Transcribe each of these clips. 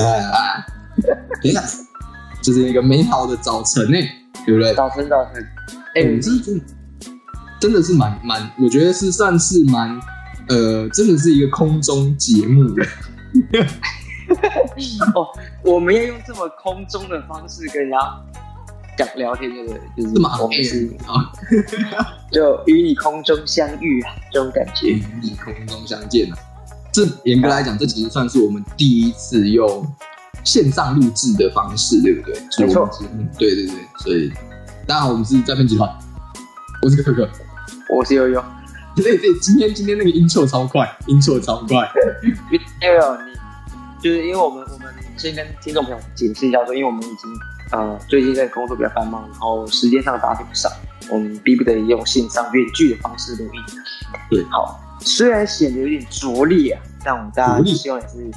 耶！等一下，这是一个美好的早晨呢，对不对？早晨，早晨。哎，我这真的真的是蛮蛮，我觉得是算是蛮呃，真的是一个空中节目。哦，我们要用这么空中的方式跟人家讲聊天，对不对？就是我们是啊，就与你空中相遇啊，这种感觉。与你空中相见啊，这严格来讲，这其实算是我们第一次用线上录制的方式，对不对？没错，对对对，所以大家好，我们是诈骗集团，我是可可，我是悠悠。对对，今天今天那个音错超快，音错超快，悠悠你。就是因为我们，我们先跟听众朋友解释一下，说，因为我们已经呃最近在工作比较繁忙，然后时间上搭配不上，我们逼不得已用线上远距的方式录音。对，好，虽然显得有点拙劣啊，但我们大家希望也是，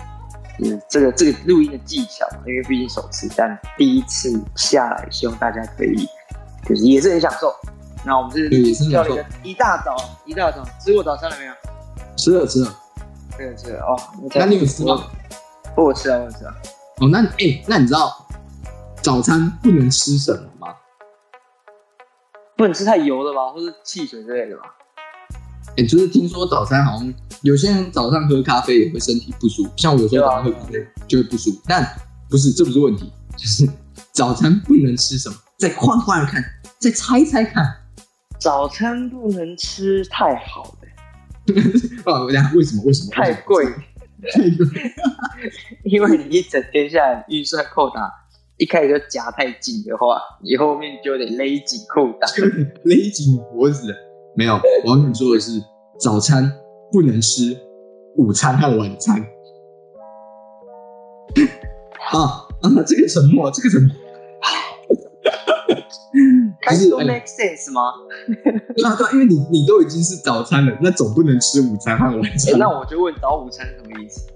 嗯，这个这个录音的技巧，因为毕竟首次，但第一次下来，希望大家可以就是也是很享受。那我们是叫了一个一大早一大早吃过早餐了没有？吃了吃了，吃了吃了哦。那你有吃吗？我吃了，我吃了。哦，那哎，那你知道早餐不能吃什么吗？不能吃太油的吧，或是汽水之类的吧？哎，就是听说早餐好像有些人早上喝咖啡也会身体不舒服，像我有时候早上喝咖啡就会不舒服。但不是，这不是问题，就是早餐不能吃什么？再换换看，再猜猜看。早餐不能吃太好的。啊，为什么？为什么？太贵。因为你一整天下来预算扣打，一开始就夹太紧的话，你后面就得勒紧裤裆，勒紧脖子。没有，我要跟你说的是，早餐不能吃，午餐和晚餐。啊啊！这个沉默，这个沉默。开始 make sense 吗？对啊，对，因为你你都已经是早餐了，那总不能吃午餐和晚餐。那我就问早午餐什么意思？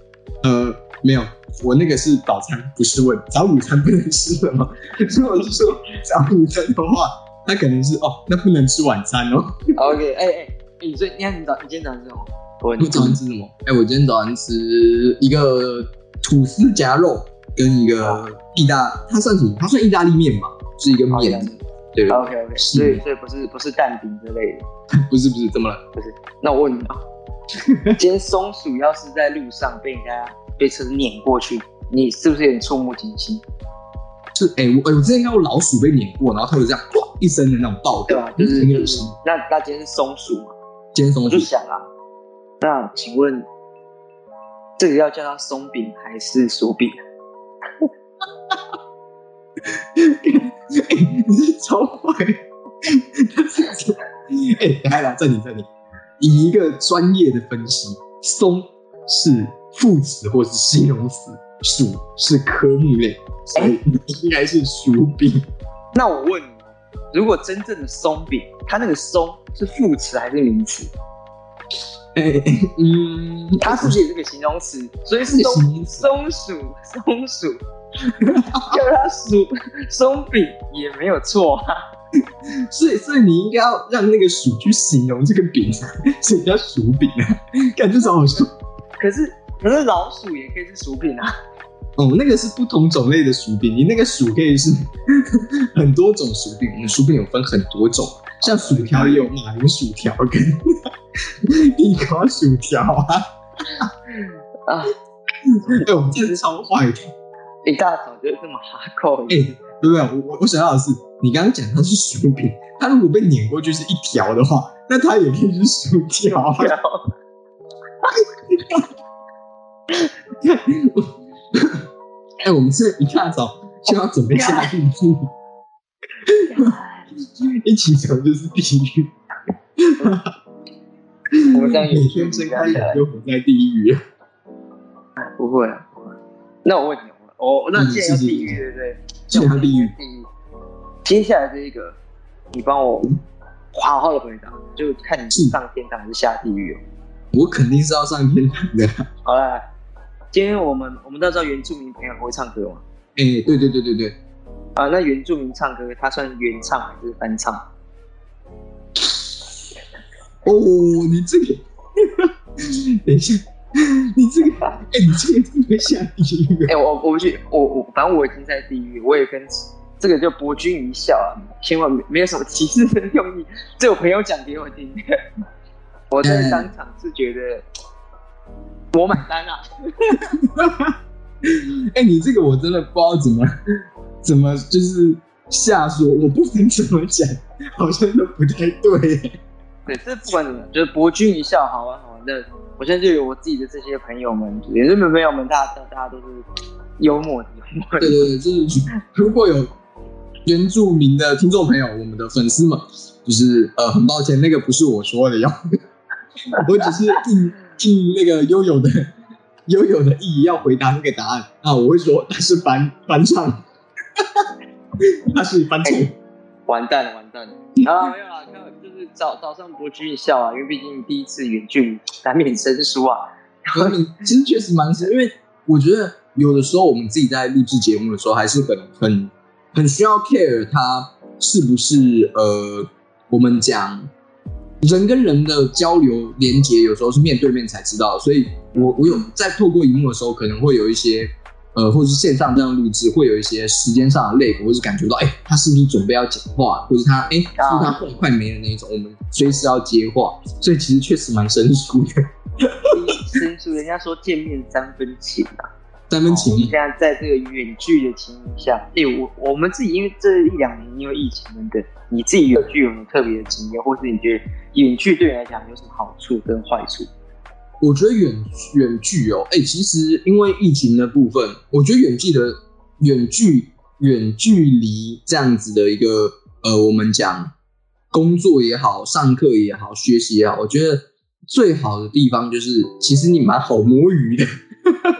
呃，没有，我那个是早餐，不是问早午餐不能吃什么。如果是说早午餐的话，那可能是哦，那不能吃晚餐哦。OK，哎哎，你所以你看你早你今天早上吃什么？我早上吃什么？哎，我今天早上吃一个吐司夹肉跟一个意大，它算什么？它算意大利面吧，是一个面。对，OK OK，所以所以不是不是蛋饼之类的，不是不是，怎么了？不是，那我问你啊，今天松鼠要是在路上被人家被车碾过去，你是不是有点触目惊心？是，哎我哎我之前看过老鼠被碾过，然后它有这样哇一声的那种爆对啊，就是那个那那今天是松鼠嘛？今天松鼠，我就想啊，那请问这个要叫它松饼还是薯饼？哎，你是超坏！哎，来来，这里这里，以一个专业的分析，松是副词或是形容词，薯是科目类，所以应该是鼠饼。那我问你，如果真正的松饼，它那个松是副词还是名词？哎，嗯，它是不是也是个形容词？所以是松松鼠，松鼠。叫它鼠松饼也没有错啊，所以所以你应该要让那个鼠去形容这个饼，所以叫鼠饼啊，感觉超好笑。可是可是老鼠也可以是薯饼啊。哦，那个是不同种类的薯饼，你那个薯可以是 很多种薯饼，我们薯饼有分很多种，像薯条也有马铃薯条跟 地瓜薯条啊。啊，哎，我们真的超坏的。一大早就这么哈口，哎，对不对？我我我想要的是，你刚刚讲它是薯饼，它如果被碾过去是一条的话，那它也可以是薯条。哎，我们是一大早就要准备下地狱 一起床就是地狱。我们这样每天睁开眼就活在地狱。不会啊，那我问你。哦，那现在地狱对不对？现在地狱。地狱。接下来这一个，你帮我好好的回答，就看你是上天堂还是下地狱哦。我肯定是要上天堂的。好了，今天我们我们都知道原住民朋友会唱歌吗？哎，对对对对对。啊，那原住民唱歌，他算原唱还是翻唱？哦，你这个，等一下，你这个，哎，你这个真的会下地狱。哎，我我不去，我我反正我已经在地狱，我也跟这个就博君一笑啊，千万没有什么歧视的用意，这我朋友讲给我听的。我在当场是觉得我买单啊。哎，你这个我真的不知道怎么怎么就是瞎说，我不能怎么讲，好像都不太对。对，这不管怎么，就是博君一笑，好玩好玩的。我现在就有我自己的这些朋友们，也是朋友们，大家大家都是幽默的。对对对，就是如果有原住民的听众朋友，我们的粉丝们，就是呃，很抱歉，那个不是我说的哟，我只是应应那个悠悠的 悠悠的意义要回答那个答案。啊，我会说他是翻翻唱，他是翻唱，完蛋了，完蛋了。啊，没有啦，就是早早上博君一笑啊，因为毕竟第一次远距难免生疏啊，其实确实蛮生，因为我觉得有的时候我们自己在录制节目的时候，还是很很。很需要 care 他是不是呃，我们讲人跟人的交流连接，有时候是面对面才知道。所以我我有在透过荧幕的时候，可能会有一些呃，或者是线上这样录制，会有一些时间上的累，或者是感觉到哎，他是不是准备要讲话，或者他哎，是他话快没了那一种，我们随时要接话。所以其实确实蛮生疏的，生疏。人家说见面三分情啊。三分情。现在在这个远距的情况下，哎，我我们自己因为这一两年因为疫情等等，你自己远距有没有特别的经验，或是你觉得远距对你来讲有什么好处跟坏处？我觉得远远距哦，哎，其实因为疫情的部分，我觉得远距的远距远距离这样子的一个呃，我们讲工作也好，上课也好，学习也好，我觉得最好的地方就是，其实你蛮好摸鱼的。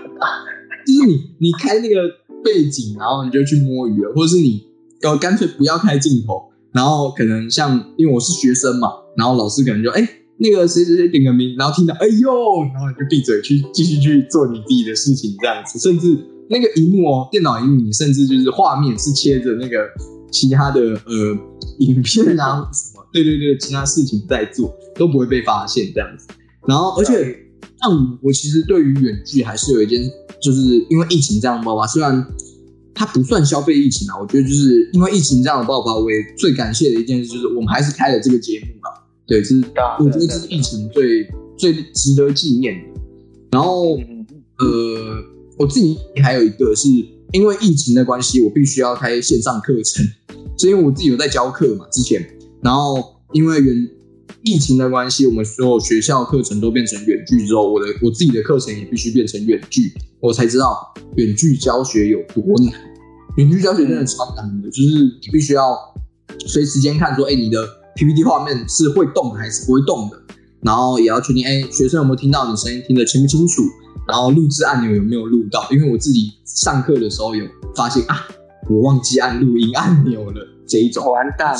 就是你，你开那个背景，然后你就去摸鱼了，或者是你，呃，干脆不要开镜头，然后可能像，因为我是学生嘛，然后老师可能就，哎，那个谁谁谁点个名，然后听到，哎呦，然后你就闭嘴去继续去做你自己的事情，这样子，甚至那个荧幕哦，电脑荧幕，你甚至就是画面是切着那个其他的呃影片啊什么，对对对，其他事情在做都不会被发现这样子，然后而且像我其实对于远距还是有一件。就是因为疫情这样爆发，虽然它不算消费疫情啊，我觉得就是因为疫情这样的爆发，我也最感谢的一件事就是我们还是开了这个节目嘛。对，这是我觉得这是疫情最最值得纪念的。然后呃，我自己还有一个是因为疫情的关系，我必须要开线上课程，是因为我自己有在教课嘛之前，然后因为原。疫情的关系，我们所有学校课程都变成远距之后，我的我自己的课程也必须变成远距，我才知道远距教学有多难。远距教学真的超难的，就是你必须要随时间看说，哎，你的 PPT 画面是会动还是不会动的，然后也要确定，哎，学生有没有听到你声音，听得清不清楚，然后录制按钮有没有录到，因为我自己上课的时候有发现啊，我忘记按录音按钮了这一种，完蛋。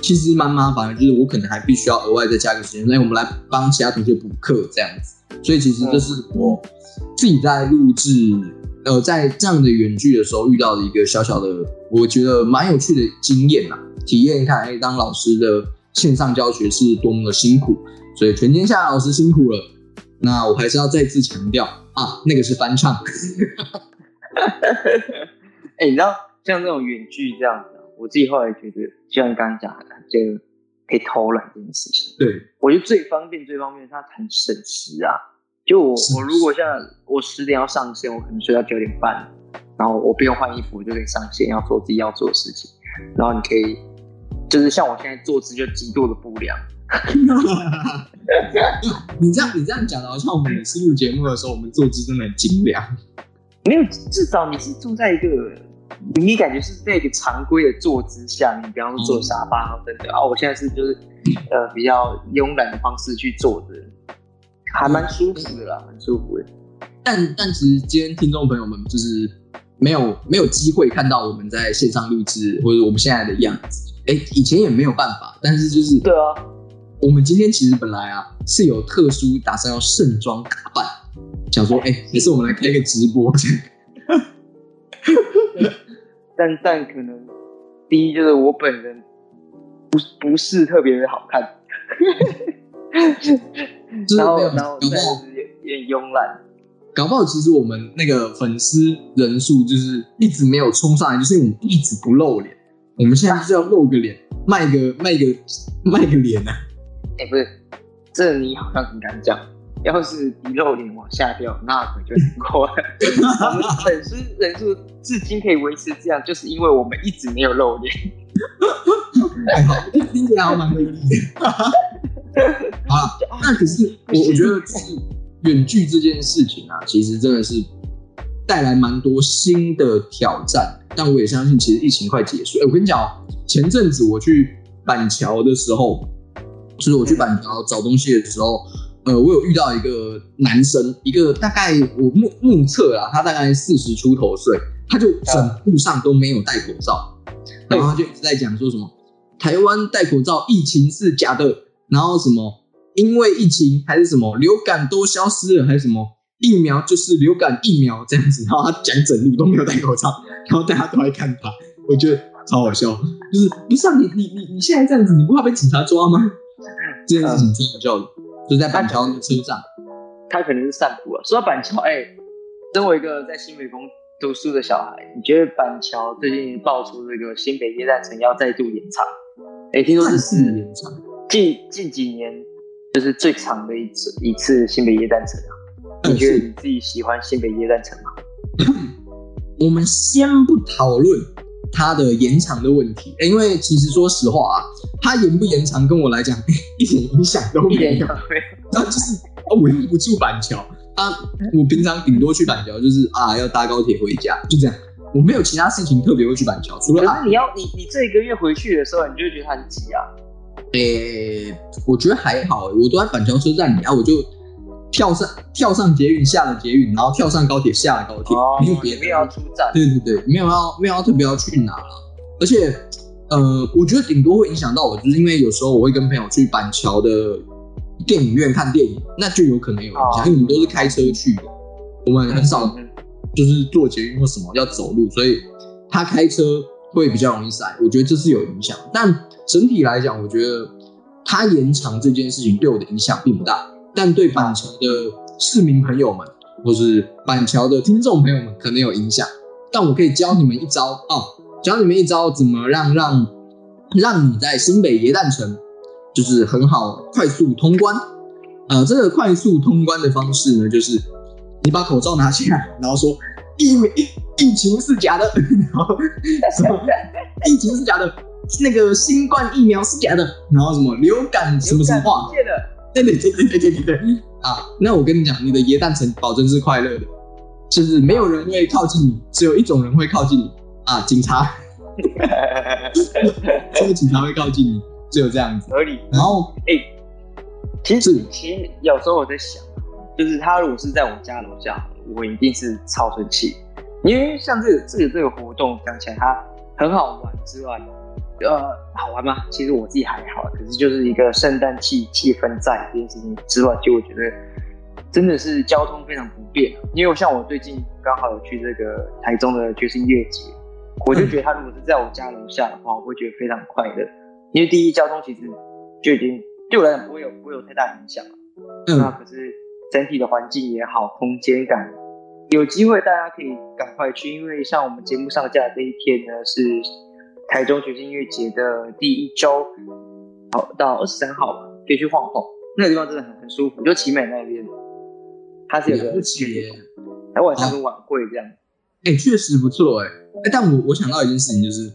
其实蛮麻烦的，就是我可能还必须要额外再加个时间，那我们来帮其他同学补课这样子。所以其实这是我自己在录制，呃，在这样的远距的时候遇到的一个小小的，我觉得蛮有趣的经验啊。体验一看，哎，当老师的线上教学是多么的辛苦。所以全天下老师辛苦了。那我还是要再次强调啊，那个是翻唱。哎，你知道像这种远距这样子。我自己后来觉得，就像你刚刚讲的，就可以偷懒这件事情。对，我觉得最方便、最方便，它很省时啊。就我，我如果像我十点要上线，我可能睡到九点半，然后我不用换衣服，我就可以上线，要做自己要做的事情。然后你可以，就是像我现在坐姿就极度的不良。你这样，你这样讲的，好像我们每次录节目的时候，我们坐姿真的很精良。没有，至少你是住在一个。你感觉是在一个常规的坐姿下，你比方说坐沙发等等啊，我现在是就是呃比较慵懒的方式去坐着，还蛮舒服的啦，很舒服的。但但其实今天听众朋友们就是没有没有机会看到我们在线上录制或者我们现在的样子，哎，以前也没有办法，但是就是对啊，我们今天其实本来啊是有特殊打算要盛装打扮，想说哎，也是我们来开个直播。但但可能，第一就是我本人不不是特别的好看，然后然后但是也有点慵懒。搞不好其实我们那个粉丝人数就是一直没有冲上来，就是因为我们一直不露脸。我们现在就是要露个脸，卖个卖个卖个脸呢。哎，不是，这你好像很敢讲。要是一露脸往下掉，那可就难过了。我们粉丝人数至今可以维持这样，就是因为我们一直没有露脸。听起来还蛮威力的。啊，那可是我我觉得是远距这件事情啊，其实真的是带来蛮多新的挑战。但我也相信，其实疫情快结束。哎，我跟你讲，前阵子我去板桥的时候，就是我去板桥找东西的时候。呃，我有遇到一个男生，一个大概我目目测啊，他大概四十出头岁，他就整路上都没有戴口罩，然后他就一直在讲说什么台湾戴口罩疫情是假的，然后什么因为疫情还是什么流感都消失了，还是什么疫苗就是流感疫苗这样子，然后他讲整路都没有戴口罩，然后大家都在看他，我觉得超好笑，就是不是啊，你你你你现在这样子，你不怕被警察抓吗？这件事情超好笑的。就在板桥车上，他可能是散步啊。说到板桥，哎，身为一个在新北工读书的小孩，你觉得板桥最近爆出这个新北夜诞城要再度延长？哎，听说这是延长，近近几年就是最长的一次一次新北夜诞城啊。你觉得你自己喜欢新北夜诞城吗？我们先不讨论。它的延长的问题，因为其实说实话啊，它延不延长跟我来讲 一点影响都没有。那就是我又不住板桥，啊，我平常顶多去板桥就是啊要搭高铁回家，就这样，我没有其他事情特别会去板桥。除了可是你要你你这一个月回去的时候，你就会觉得它很挤啊。诶，我觉得还好，我都在板桥车站里啊，我就。跳上跳上捷运，下了捷运，然后跳上高铁，下了高铁，没有别的，没有要出站。对对对，没有要没有要特别要去哪了。而且，呃，我觉得顶多会影响到我，就是因为有时候我会跟朋友去板桥的电影院看电影，那就有可能有影响，因为我们都是开车去的，我们很少就是坐捷运或什么要走路，所以他开车会比较容易塞。我觉得这是有影响，但整体来讲，我觉得他延长这件事情对我的影响并不大。但对板桥的市民朋友们，或是板桥的听众朋友们，可能有影响。但我可以教你们一招哦，教你们一招，怎么让让让你在新北耶诞城，就是很好快速通关。呃，这个快速通关的方式呢，就是你把口罩拿下来，然后说疫疫疫情是假的，然后什么疫情是假的，那个新冠疫苗是假的，然后什么流感什么什么话。对对对对对对对啊！那我跟你讲，你的耶诞城保证是快乐的，就是没有人会靠近你，只有一种人会靠近你啊，警察。这个警察会靠近你，只有这样子。合理。然后，哎，其实其实有时候我在想，就是他如果是在我家楼下，我一定是超生气，因为像这个这个这个活动讲起来，它很好玩之外。呃，好玩吗？其实我自己还好，可是就是一个圣诞气气氛在这件事情之外，就我觉得真的是交通非常不便。因为我像我最近刚好有去这个台中的爵士音乐节，我就觉得他如果是在我家楼下的话，我会觉得非常快乐。因为第一，交通其实就已经对我来讲不会有不会有太大影响那可是整体的环境也好，空间感，有机会大家可以赶快去，因为像我们节目上架的这一天呢是。台中爵士音乐节的第一周，好到二十三号吧，可以去晃晃。那个地方真的很很舒服，就奇美那边，它是有个节，还晚上有晚会这样。哎，确实不错哎。哎，但我我想到一件事情，就是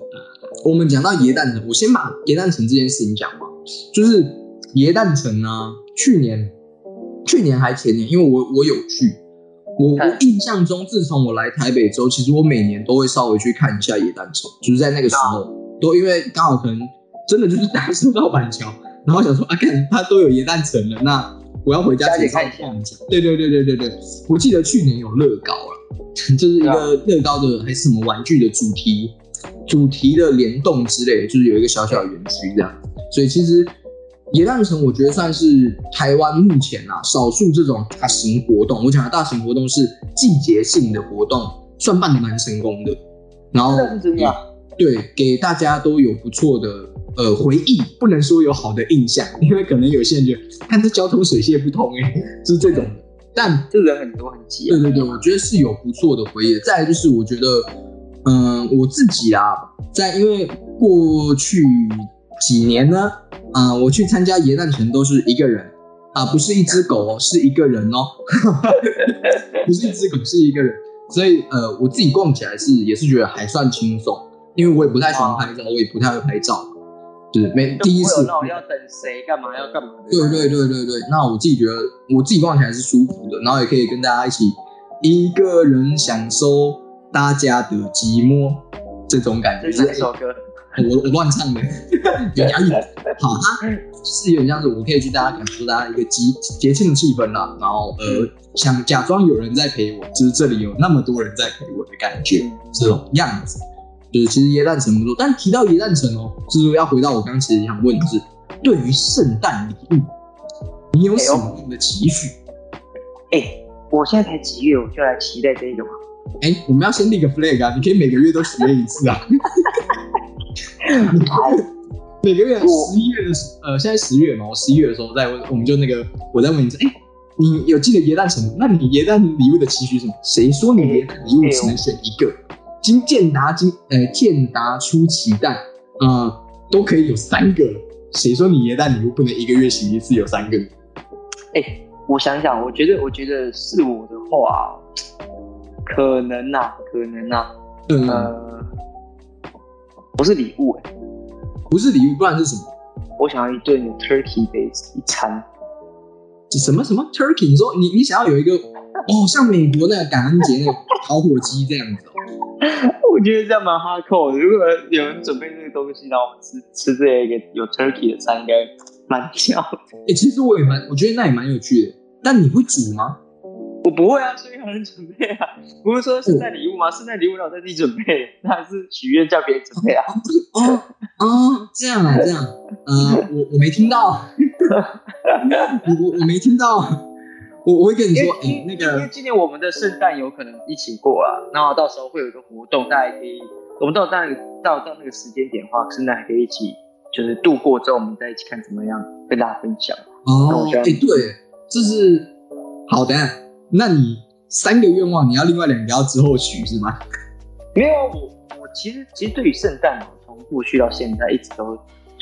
我们讲到椰蛋城，我先把椰蛋城这件事情讲嘛。就是椰蛋城啊，去年、去年还前年，因为我我有去。我我印象中，自从我来台北之后，其实我每年都会稍微去看一下椰蛋城，就是在那个时候，都因为刚好可能真的就是 搭车到板桥，然后想说啊，看他都有椰蛋城了，那我要回家去看一下。对对对对对对，我记得去年有乐高了，就是一个乐高的还是什么玩具的主题主题的联动之类，就是有一个小小的园区这样，所以其实。野诞城我觉得算是台湾目前啊少数这种大型活动。我讲的大型活动是季节性的活动，算办的蛮成功的。然后 对，给大家都有不错的呃回忆，不能说有好的印象，因为可能有些人觉得看这交通水泄不通哎，就是这种。但这人很多很挤。对对对，我觉得是有不错的回忆。再来就是我觉得，嗯，我自己啊，在因为过去几年呢，啊，我去参加耶诞城都是一个人啊，不是一只狗哦，是一个人哦，不是一只狗，是一个人。所以呃，我自己逛起来是也是觉得还算轻松，因为我也不太喜欢拍照，我也不太会拍照。就是没第一次，那我要等谁干嘛要干嘛？对对对对对，那我自己觉得我自己逛起来是舒服的，然后也可以跟大家一起一个人享受大家的寂寞这种感觉。这首歌，我我乱唱的，有压抑。好，它是有点像是我可以去大家感受大家一个节节庆的气氛啦，然后呃想假装有人在陪我，就是这里有那么多人在陪我的感觉，这种样子。就是其实耶诞城不错，但提到耶诞城哦，就是要回到我刚其实想问的是，对于圣诞礼物，你有什么样的期许？哎，我现在才几月，我就来期待这个吗？哎，我们要先立个 flag 啊！你可以每个月都许愿一次啊。每个月十一月的时，呃，现在十月嘛，我十一月的时候再问，我们就那个，我再问一次，哎，你有记得耶诞城？那你耶诞礼物的期许什么？谁说你耶诞礼物只能选一个？金健达金，呃，健达出奇蛋，呃，都可以有三个。谁说你耶诞礼物不能一个月洗一次有三个？哎，我想想，我觉得，我觉得是我的话，可能呐，可能呐，呃，不是礼物，哎，不是礼物，不然是什么？我想要一顿 turkey base 一餐。什么什么 turkey？你说你你想要有一个哦，像美国那个感恩节那个烤火鸡这样子。我觉得这样蛮哈扣的。如果有人准备这个东西，然后我们吃吃这一个有 turkey 的餐，应该蛮巧的。哎，其实我也蛮，我觉得那也蛮有趣的。但你会煮吗？我不会啊，所以有人准备啊。不是说圣诞礼物吗？圣诞礼物让我自己准备，那还是许愿叫别人准备啊？哦哦，这样啊，这样。呃，我我没听到，我我没听到。我我会跟你说，哎，那个，因为今年我们的圣诞有可能一起过啊，然后到时候会有一个活动，大家可以，我们到那个到到那个时间点的话，圣诞还可以一起，就是度过之后，我们再一起看怎么样，跟大家分享。哦，哎，对，这是好的。那你三个愿望，你要另外两个要之后许是吗？没有，我我其实其实对于圣诞，从过去到现在一直都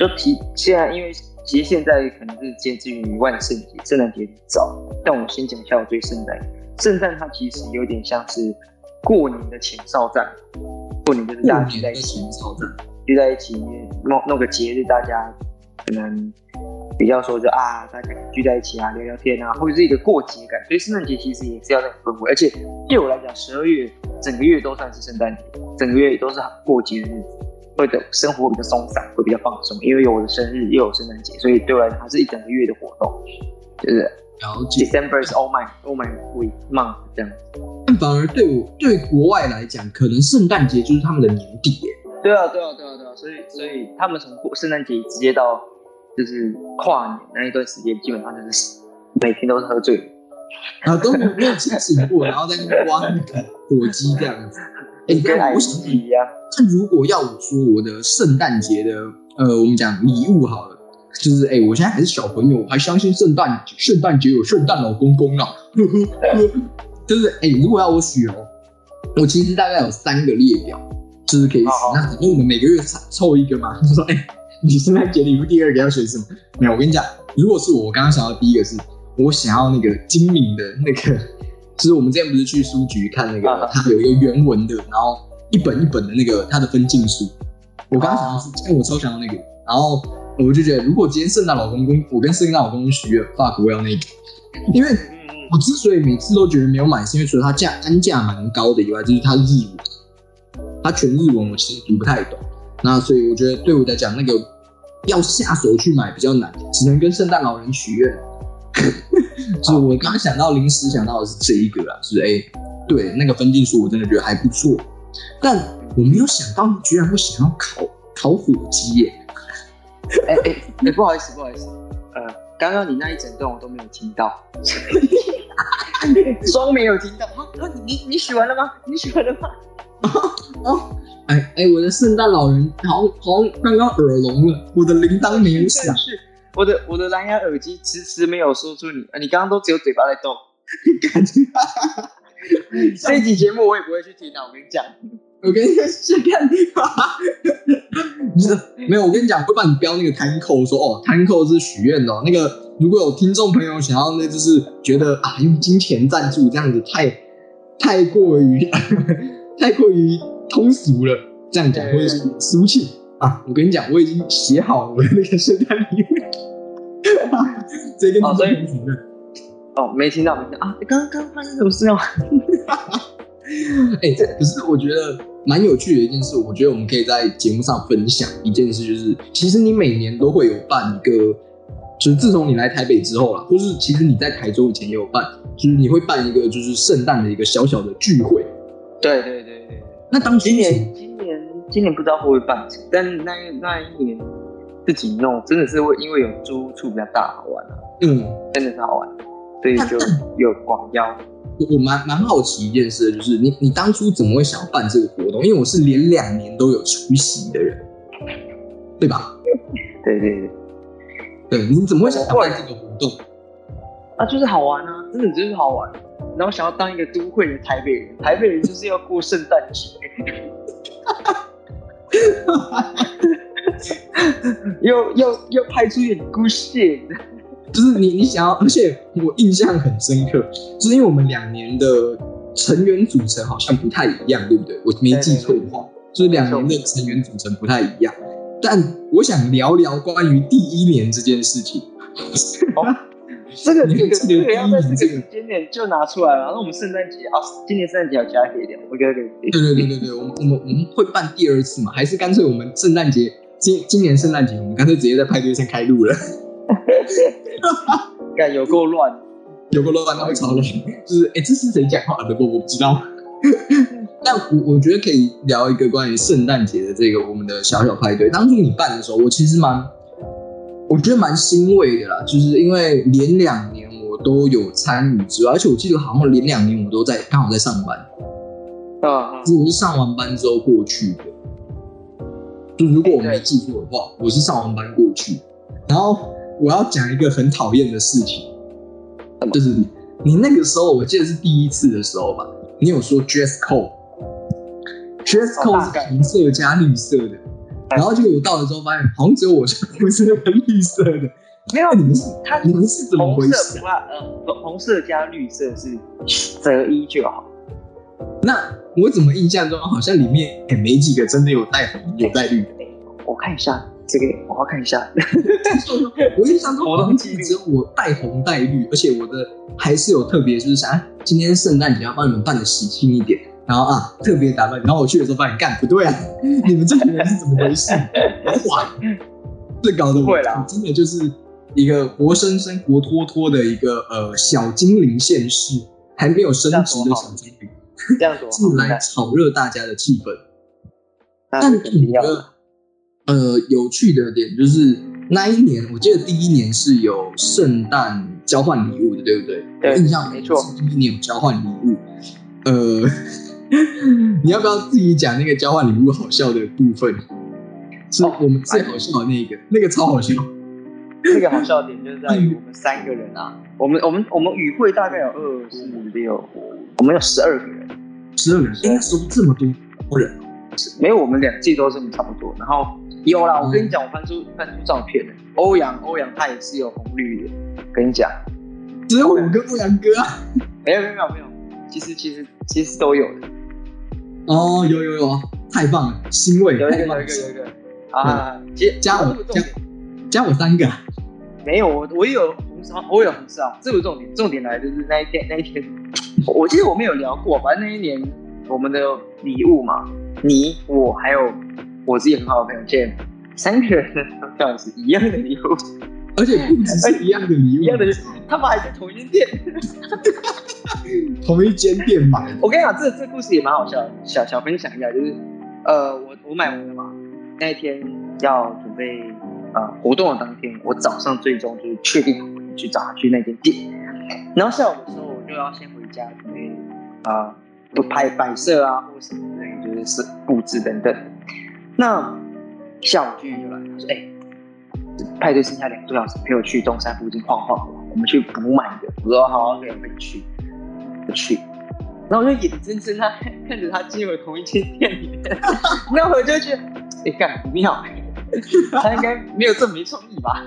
就提，现在因为。其实现在可能是接近于万圣节，圣诞节早。但我先讲一下我对圣诞。圣诞它其实有点像是过年的前哨战，过年就是大家聚在一起，聚在一起弄弄个节日，大家可能比较说就啊，大家聚在一起啊，聊聊天啊，或者是一个过节感。所以圣诞节其实也是要那种氛围，而且对我来讲，十二月整个月都算是圣诞节，整个月都是过节的日子。会的生活比较松散，会比较放松，因为有我的生日，又有圣诞节，所以对我来讲，它是一整个月的活动，就是了解。December is all my all my week month 这样。但反而对我对国外来讲，可能圣诞节就是他们的年底耶。对啊，对啊，对啊，对啊，所以所以他们从过圣诞节直接到就是跨年那一段时间，基本上就是每天都是喝醉，啊，都没有清醒过，然后在那挖那个火鸡这样子。哎，跟我想一样。那如果要我说我的圣诞节的，呃，我们讲礼物好了，就是哎，我现在还是小朋友，我还相信圣诞圣诞节有圣诞老公公啊，呵呵呵，就是哎，如果要我选哦，我其实大概有三个列表，就是可以选。那反正我们每个月凑一个嘛，就说哎，你圣诞节礼物第二个要选什么？没有，我跟你讲，如果是我，我刚刚想到第一个是，我想要那个精明的那个，就是我们之前不是去书局看那个，它有一个原文的，然后。一本一本的那个它的分镜书，我刚刚想到是，因为我超想要那个，然后我就觉得，如果今天圣诞老公公，我跟圣诞老公公许愿，fuck，我要那个，因为我之所以每次都觉得没有买，是因为除了它价单价蛮高的以外，就是它日文，它全日文我其实读不太懂，那所以我觉得对我来讲，那个要下手去买比较难，只能跟圣诞老人许愿。就我刚刚想到临时想到的是这一个啊，是哎，对，那个分镜书我真的觉得还不错。但我没有想到你居然会想要烤烤火鸡耶！哎哎哎，不好意思不好意思，呃，刚刚你那一整段我都没有听到，双没有听到啊！你你你许完了吗？你许完了吗？哦，哎哎，我的圣诞老人好好刚刚耳聋了，我的铃铛没有响，我的我的蓝牙耳机迟迟没有说出你，你刚刚都只有嘴巴在动。感觉。这一集节目我也不会去听啊，我跟你讲。我跟你去看你吧，没有，我跟你讲，会帮你标那个弹扣，说哦，弹扣是许愿的。那个如果有听众朋友想要，那就是觉得啊，用金钱赞助这样子太太过于 太过于通俗了，这样讲或者是俗气啊。我跟你讲，我已经写好我的那个圣诞礼物，这跟哦，所以哦，没听到，没听到啊，刚刚发生什么事哦？哎，这可是我觉得蛮有趣的一件事。我觉得我们可以在节目上分享一件事，就是其实你每年都会有办一个，就是自从你来台北之后啦，或是其实你在台州以前也有办，就是你会办一个就是圣诞的一个小小的聚会。对对对对。那当今年今年今年不知道会不会办，但那那一年自己弄，真的是会因为有租处比较大好玩啊。嗯，真的是好玩，所以就有广邀。我蛮蛮好奇一件事，就是你你当初怎么会想要办这个活动？因为我是连两年都有出席的人，对吧？对对对，对，你怎么会想要办这个活动？啊，就是好玩啊，真的就是好玩。然后想要当一个都会的台北人，台北人就是要过圣诞节，又又又拍出一点故事。就是你，你想要，而且我印象很深刻，就是因为我们两年的成员组成好像不太一样，对不对？我没记错的话，就是两年的成员组成不太一样。但我想聊聊关于第一年这件事情。这个这个这个要在这个时间点就拿出来了。那我们圣诞节啊，今年圣诞节要加一点，我觉得可以。对对对对对，我们我们我们会办第二次嘛？还是干脆我们圣诞节今今年圣诞节，我们干脆直接在派对上开录了。感有够乱，有够乱，那会超乱。就是哎，这是谁讲话的？我我不知道。但我我觉得可以聊一个关于圣诞节的这个我们的小小派对。当初你办的时候，我其实蛮，我觉得蛮欣慰的啦。就是因为连两年我都有参与之外，而且我记得好像连两年我都在刚好在上班。啊，我是上完班之后过去的。就如果我没记错的话，我是上完班过去，然后。我要讲一个很讨厌的事情，就是你那个时候，我记得是第一次的时候吧，你有说 dress code，dress code 是红色加绿色的，然后就我到了之后发现，好像只有我穿不是那个绿色的，没有你们是，他你们是怎么回事红色加绿色是择一就好。那我怎么印象中好像里面也没几个真的有带红有带绿的？我看一下。这个我要看一下，我印象中好像只有我带红带绿，而且我的还是有特别，就是想今天圣诞节要帮你们办的喜庆一点，然后啊特别打扮，然后我去的时候发现干不对啊，你们这群人是怎么回事？哇，最高的会啦，真的就是一个活生生活脱脱的一个呃小精灵现世，还没有升职的小精灵，这样子来炒热大家的气氛，但你觉得？呃，有趣的点就是那一年，我记得第一年是有圣诞交换礼物的，对不对？对，印象没错，第一年有交换礼物。呃，你要不要自己讲那个交换礼物好笑的部分？是我们最好笑的那个，那个超好笑。那个好笑的点就是在于我们三个人啊，我们我们我们与会大概有二四六，我们有十二个人，十二个人，应该说这么多人，没有我们两季都这么差不多，然后。有啦，我跟你讲，我翻出翻出照片了。欧阳，欧阳他也是有红绿的。跟你讲，只有我跟欧阳哥啊？没有没有没有没有，其实其实其实都有的。哦，有有有，太棒了，欣慰。有一个有一个有一个啊，加加我加加我三个。没有，我我也有红烧，我有红烧，这个重点，重点来就是那一天那一天，我记得我们有聊过，反正那一年我们的礼物嘛，你我还有。我自己很好的朋友见三个人票的是一样的礼物，而且不只是一样的礼物，一样的，他们还在同一间店，同一间店买。我跟你讲，这这故事也蛮好笑的，小小分享一下，就是呃，我我买完了嘛，那一天要准备呃活动的当天，我早上最终就是确定去找他去那间店，然后下午的时候我就要先回家准备啊不拍摆设啊或者什么的，就是是布置等等。那下午君就来，他说：“哎，派对剩下两个多小时，陪我去东山附近晃晃。”我们去补满的。我说好，可以去，就去。然后我就眼睁睁他看着他进入同一间店里面，那我就觉得，哎，干不妙，他应该没有这么没创意吧？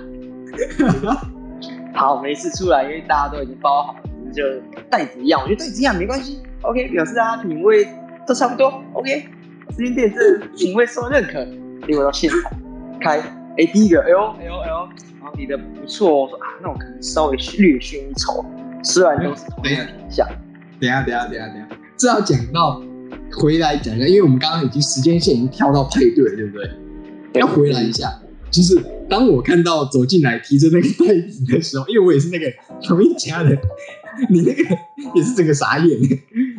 好，没事出来，因为大家都已经包好了，就袋子一样，我觉得袋子一样没关系。OK，表示啊品味都差不多。OK，这间店这品味受认可。结果到现场开，哎，第一个 L L L，然后你的不错哦，说啊，那我可能稍微略逊一筹，虽然都是同一个品相。等下，等下，等下，等下，这要讲到回来讲一下，因为我们刚刚已经时间线已经跳到派对了，对不对？要回来一下，就是当我看到走进来提着那个袋子的时候，因为我也是那个同一家的，你那个也是整个傻眼，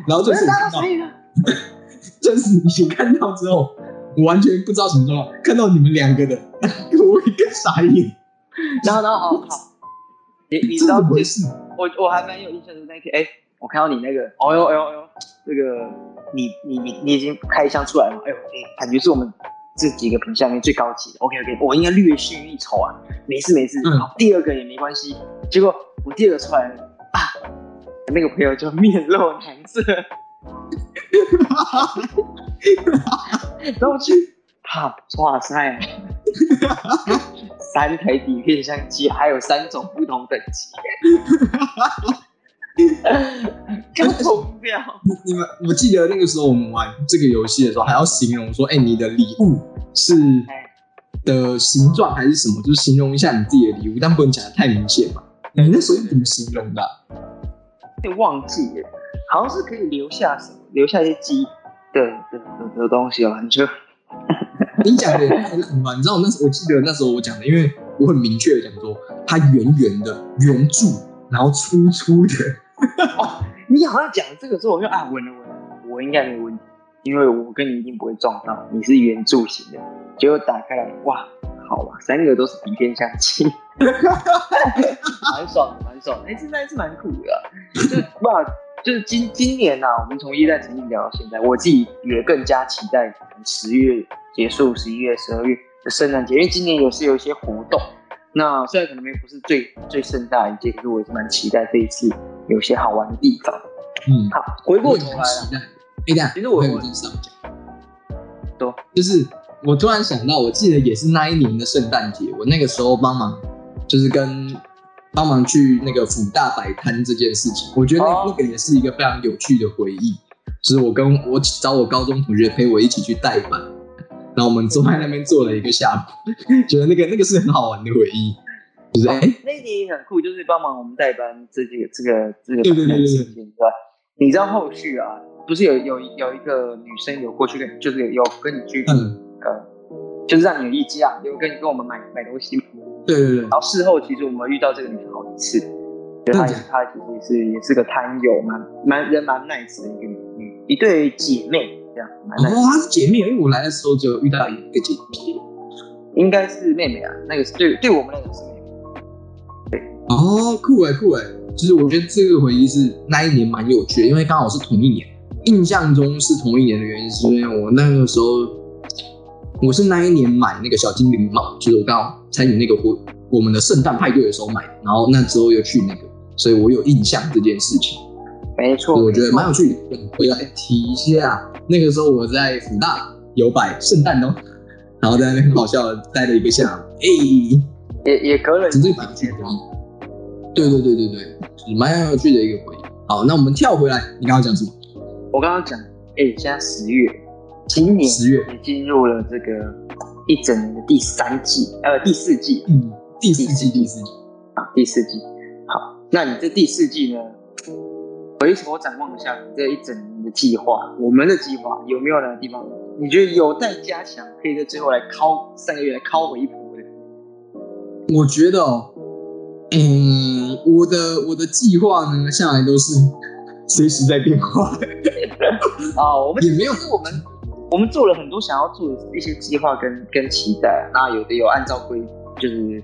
然后就是看到，就是你看到之后，我完全不知道什么状况，看到你们两个的，我一个傻眼，然后，然后，好好，你你知道 回事？我我还蛮有印象的那天，哎。我看到你那个，哦呦，哎呦，哎呦，这个你你你你已经开箱出来了，哎呦，感觉是我们这几个品相里面最高级的。OK OK，我应该略逊一筹啊，没事没事，好，第二个也没关系。结果我第二个出来了啊，那个朋友就面露难色，然后去，哈，哇塞，三台底片相机，还有三种不同等级。刚疯掉！你们，我记得那个时候我们玩这个游戏的时候，还要形容说：“哎，你的礼物是的形状还是什么？就是形容一下你自己的礼物，但不能讲的太明显嘛。”你那时候怎么形容的？有点忘记了，好像是可以留下什么，留下一些记忆的的的的东西哦。你就 你讲的很乱，你知道我那时我记得那时候我讲的，因为我很明确的讲说，它圆圆的圆柱，然后粗粗的。哦，你好像讲这个之后，我就啊，稳了稳了，我应该没问题，因为我跟你一定不会撞到，你是圆柱形的。结果打开来，哇，好吧，三个都是比天相气，蛮爽的，蛮爽。哎，现在是蛮苦的，就是哇，就是今今年呐，我们从一代曾经聊到现在，我自己也更加期待十月结束，十一月、十二月的圣诞节，因为今年也是有一些活动。那虽然可能没不是最最盛大一届，可是我也是蛮期待这一次有些好玩的地方。嗯，好，回过头来，哎呀，其实我有件事要讲，多。就是我突然想到，我记得也是那一年的圣诞节，我那个时候帮忙，就是跟帮忙去那个府大摆摊这件事情，我觉得那那个也是一个非常有趣的回忆，就是我跟我找我高中同学陪我一起去代班。然后我们坐在那边坐了一个下午，觉得那个那个是很好玩的回忆，就是哎，那你很酷，就是帮忙我们代班这几个这个这个对对对对对，你知道后续啊，不是有有有一个女生有过去跟，就是有有跟你去，嗯呃，就是让你有意见啊，有跟你跟我们买买东西，对对对，然后事后其实我们遇到这个女生好几次，对，她她其实是也是个摊友，蛮蛮人蛮 nice 的一个女一对姐妹。这样。蛮 nice 哦，她是姐妹，因为我来的时候就遇到一个姐姐，应该是妹妹啊。那个是对对我们那个是妹妹。对，哦，酷哎酷哎，就是我觉得这个回忆是那一年蛮有趣的，因为刚好是同一年。印象中是同一年的原因，是因为我那个时候我是那一年买那个小精灵帽，就是我刚好参与那个活我们的圣诞派对的时候买，然后那之后又去那个，所以我有印象这件事情。没错，我觉得蛮有趣的。回来提一下，那个时候我在福大有摆圣诞哦，然后在那边很好笑的待了一个下午，哎，也也隔了整整蛮有趣的。对对对对对，蛮有趣的一个回忆。好，那我们跳回来，你刚刚讲什么？我刚刚讲，哎，现在十月，今年十月也进入了这个一整年的第三季，呃，第四季，嗯，第四季，第四季，啊，第四季。好，那你这第四季呢？回头展望一下你这一整年的计划，我们的计划有没有哪个地方你觉得有待加强，可以在最后来敲三个月来敲回一波的？我觉得哦，嗯，我的我的计划呢，向来都是 随时在变化。啊，我们也没有，我们我们做了很多想要做的一些计划跟跟期待，那有的有按照规，就是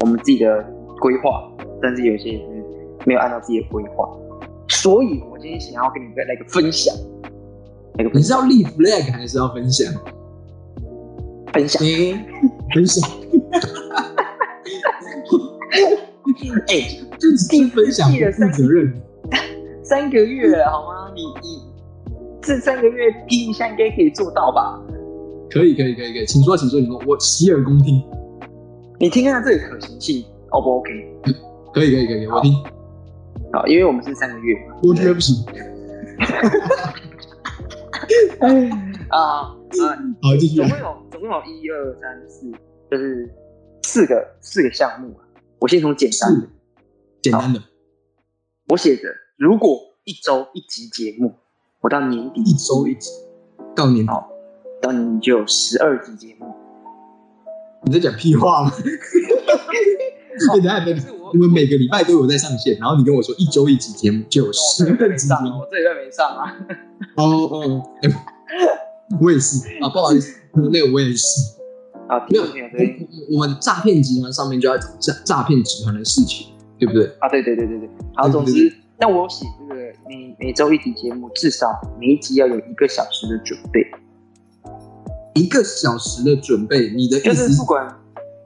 我们自己的规划，但是有些也是没有按照自己的规划。所以，我今天想要跟你来个分享。你是要立 flag 还是要分享？分享。分享。哎，就只是分享不负责任。三个月了，好吗？你你这三个月拼一下，应该可以做到吧？可以可以可以可以，请说请说，你说我洗耳恭听。你听看这个可行性，O 不 OK？可以可以可以，我听。好，因为我们是三个月嘛。我觉得不行。哎 啊啊！好，继续。总共有总共有一二三四，就是四个四个项目啊。我先从简单的，简单的。我写着，如果一周一集节目，我到年底一周一集，到年好，到年底就有十二集节目。你在讲屁话吗？等下等下，我们每个礼拜都有在上线，然后你跟我说一周一集节目就有十二集，我这礼拜没上啊。哦哦，我也是啊，不好意思，那个我也是啊，没有，我们诈骗集团上面就要讲诈诈骗集团的事情，对不对？啊，对对对对对。好，总之，那我写这个你每周一集节目，至少每一集要有一个小时的准备，一个小时的准备，你的意思是不管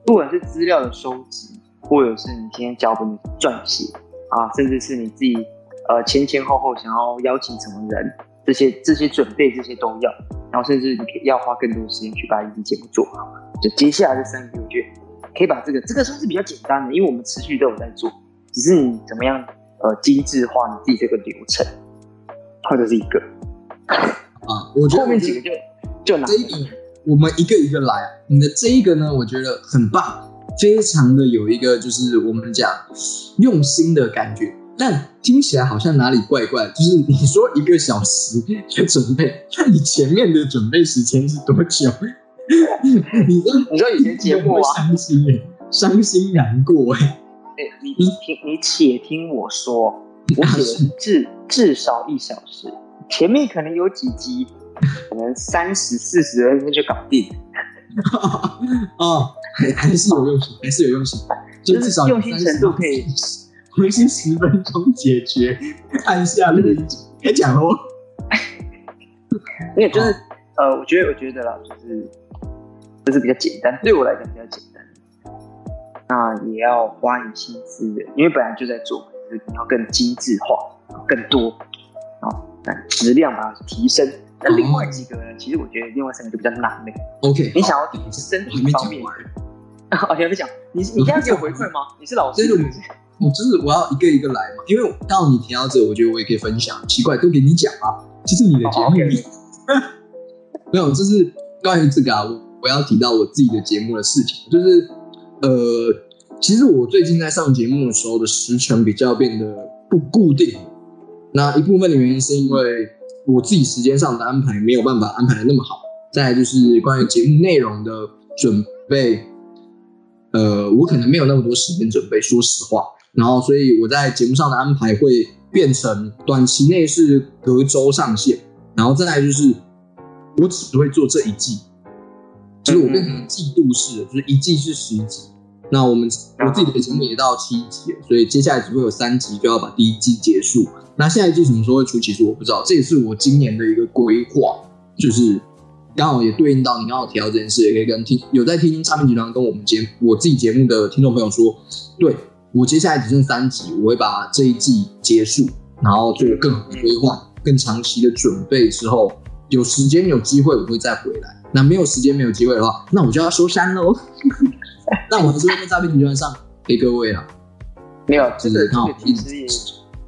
不管是资料的收集。或者是你今天脚本撰写啊，甚至是你自己呃前前后后想要邀请什么人，这些这些准备这些都要，然后甚至你可以要花更多的时间去把一集节目做好。就接下来这三个月，我觉得可以把这个这个算是比较简单的，因为我们持续都有在做，只是你怎么样呃精致化你自己这个流程，或者是一个啊，我觉得后面几个就就拿这一个我们一个一个来。你的这一个呢，我觉得很棒。非常的有一个就是我们讲用心的感觉，但听起来好像哪里怪怪。就是 你说一个小时的准备，那你前面的准备时间是多久？你说你说以前节目啊，伤心哎，伤心难过哎。哎，你你听你且听我说，我写至至少一小时，前面可能有几集，可能三十四十分钟就搞定。啊。还是有用心，还是有用心，就至少用心程度可以，回心十分钟解决，按下录音，可以讲喽。因为就是呃，我觉得我觉得啦，就是就是比较简单，对我来讲比较简单。那也要花点心思的，因为本来就在做，就是你要更精致化，更多啊，但质量把它提升。那另外几个呢？其实我觉得另外三个就比较难嘞。OK，你想要身体方面？哦，你还没讲？你你现在给我回馈吗？你是老师？我就是我要一个一个来嘛，因为刚好你提到这，我觉得我也可以分享。奇怪，都给你讲啊，这是你的节目。没有，这是关于这个啊，我我要提到我自己的节目的事情，就是呃，其实我最近在上节目的时候的时程比较变得不固定。那一部分的原因是因为。我自己时间上的安排没有办法安排的那么好，再就是关于节目内容的准备，呃，我可能没有那么多时间准备，说实话。然后，所以我在节目上的安排会变成短期内是隔周上线，然后再来就是我只会做这一季，就是我变成季度式，就是一季是十集。那我们我自己的节目也到七集了，所以接下来只会有三集就要把第一季结束。那下一季什么时候会出？其实我不知道，这也是我今年的一个规划，就是刚好也对应到你刚好提到这件事，也可以跟听有在听唱片集团跟我们节我自己节目的听众朋友说，对我接下来只剩三集，我会把这一季结束，然后做更好的规划、更长期的准备之后，有时间有机会我会再回来。那没有时间没有机会的话，那我就要收山喽。那我还是会在诈骗集团上给各位啊，没有这个这个其实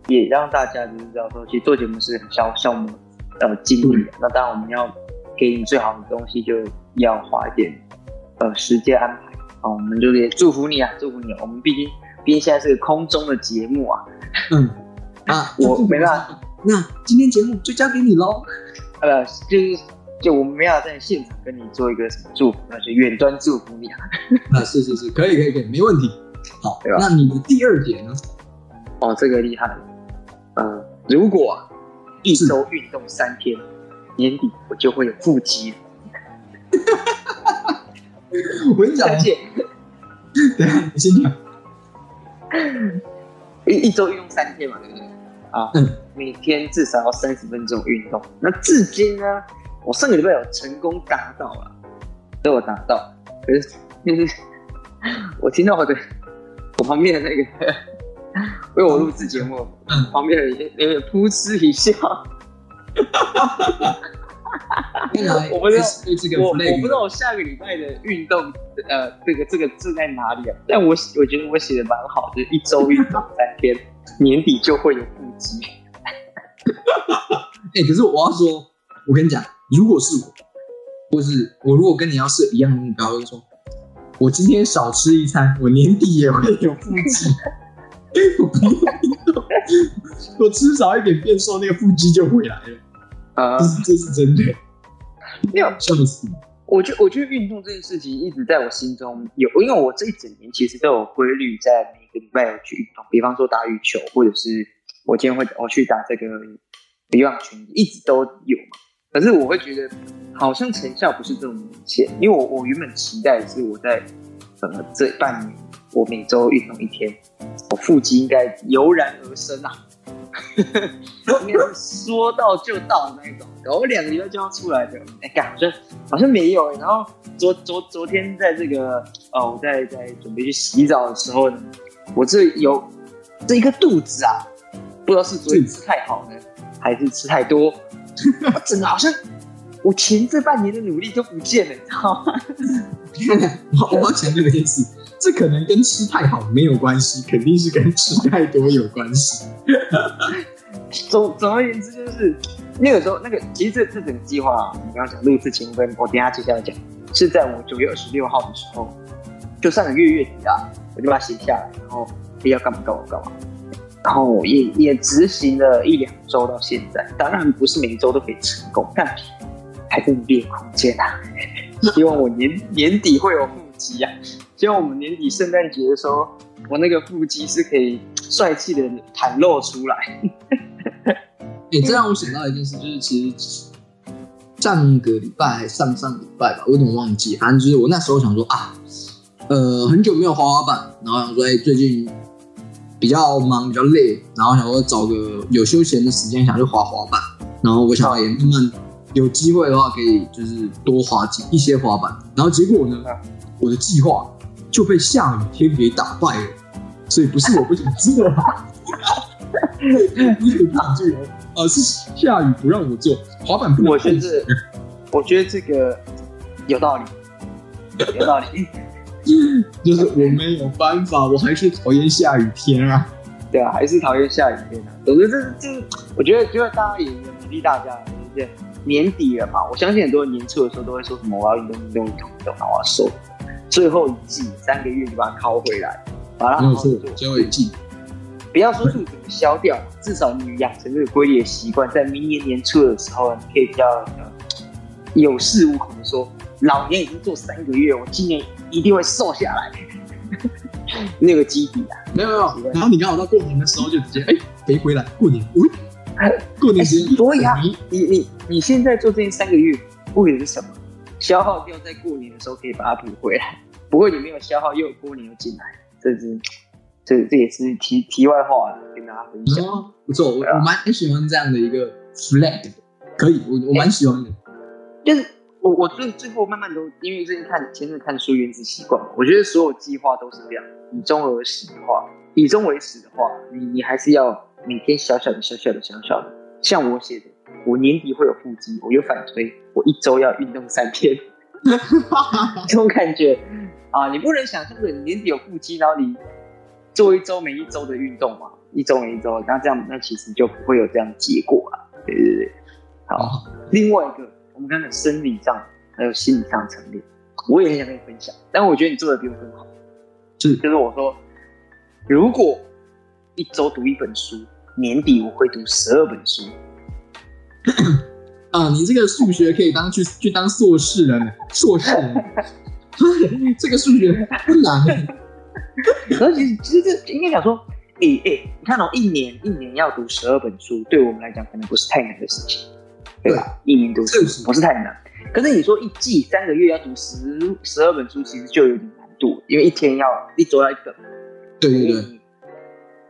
也也让大家就是知道说，其实做节目是很消消磨呃精力的。那当然我们要给你最好的东西，就要花一点呃时间安排啊。我们就也祝福你啊，祝福你。我们毕竟毕竟现在是个空中的节目啊。嗯 啊，我没办法。那今天节目就交给你喽。呃，就是。就我们没有在现场跟你做一个什么祝福，那就远端祝福你啊！啊，是是是，可以可以可以，没问题。好，对吧？那你的第二点呢？哦，这个厉害。呃，如果一周运动三天，年底我就会有腹肌。我跟你讲，对啊，你先讲。一一周运动三天嘛，对不对？啊，嗯，每天至少要三十分钟运动。那至今呢？我上个礼拜有成功达到了，都有达到，可是就是 我听到我的我旁边的那个 为我录制节目，旁边的人有点噗嗤一笑。我不知道我我不知道我下个礼拜的运动呃这个这个字在哪里啊？但我我觉得我写的蛮好的，一周运动三天，年底就会有腹肌。哎，可是我要说，我跟你讲，如果是我，或是我如果跟你要设一样的目标，就说，我今天少吃一餐，我年底也会有腹肌。我不用运动，我吃少一点变瘦，那个腹肌就回来了。啊，这是这是真的。没有笑死！我觉我觉得运动这件事情一直在我心中有，因为我这一整年其实都有规律，在每个礼拜有去运动。比方说打羽球，或者是我今天会我去打这个游泳圈，一直都有嘛。可是我会觉得好像成效不是这么明显，因为我我原本期待是我在呃这半年我每周运动一天，我腹肌应该油然而生啊。应该是说到就到的那一种，我两个礼拜就要出来的。哎，感好像好像没有。然后昨昨昨天在这个哦，我在在准备去洗澡的时候呢，我这有这一个肚子啊，不知道是昨天吃太好呢，还是吃太多，我整个好像我前这半年的努力都不见了，你知道吗？我要讲这个意思。这可能跟吃太好没有关系，肯定是跟吃太多有关系。总总而言之，就是那个时候，那个其实这这整个计划，你刚刚讲录制前跟我等下接下来讲，是在我九月二十六号的时候，就上个月月底啊，我就把它写下来，然后要干嘛干嘛干嘛，然后也也执行了一两周到现在，当然不是每一周都可以成功，但还在努力空间啊。希望我年年底会有腹肌啊。希望我们年底圣诞节的时候，我那个腹肌是可以帅气的袒露出来。哎，这让我想到一件事，就是其实上个礼拜、上上礼拜吧，我有点忘记。反正就是我那时候想说啊，呃，很久没有滑滑板，然后想说，哎，最近比较忙，比较累，然后想说找个有休闲的时间，想去滑滑板。然后我想也慢慢有机会的话，可以就是多滑几一些滑板。然后结果呢，我的计划。就被下雨天给打败了，所以不是我不想做，不是不想做，而是下雨不让我做滑板。我觉得，我觉得这个有道理，有道理，就是我没有办法，我还是讨厌下雨天啊。对啊，还是讨厌下雨天啊。总之，这这，我觉得，觉得大家也鼓励大家，就是年底了嘛。我相信很多人年初的时候都会说什么我要运动运动运动运动，然后我要瘦。最后一季三个月就把它拷回来，把它好好做。最后一季，不要说肚子消掉，至少你养成这个规律的习惯，在明年年初的时候，你可以比较有恃无恐的说：“老年已经做三个月，我今年一定会瘦下来。”那个基底啊，没有没有。然后你刚好到过年的时候就直接哎肥回来，过年，过年时所以啊，你你你现在做这三个月为的是什么？消耗掉在过年的时候可以把它补回来，不过你没有消耗，又过年又进来，这是这这也是题题外话，跟大家分享。不错，我我蛮喜欢这样的一个 flag，可以，我我蛮喜欢的。就是我我最最后慢慢都因为最近看前阵看书原子习惯嘛，我觉得所有计划都是这样，以终而始的话，以终为始的话，你你还是要每天小小的小小的小小的，像我写的。我年底会有腹肌，我又反推，我一周要运动三天，这种感觉啊，你不能想象的年底有腹肌，然后你做一周每一周的运动嘛，一周每一周，那这样那其实就不会有这样的结果了。对对对，好，另外一个我们刚才生理上还有心理上层面，我也很想跟你分享，但我觉得你做的比我更好，是就是我说，如果一周读一本书，年底我会读十二本书。啊，你这个数学可以当去去当硕士了，硕士，这个数学不难。而且其实这应该讲说，哎哎，你看哦，一年一年要读十二本书，对我们来讲可能不是太难的事情，对吧？一年读书不是太难。可是你说一季三个月要读十十二本书，其实就有点难度，因为一天要一周要一本。对对对，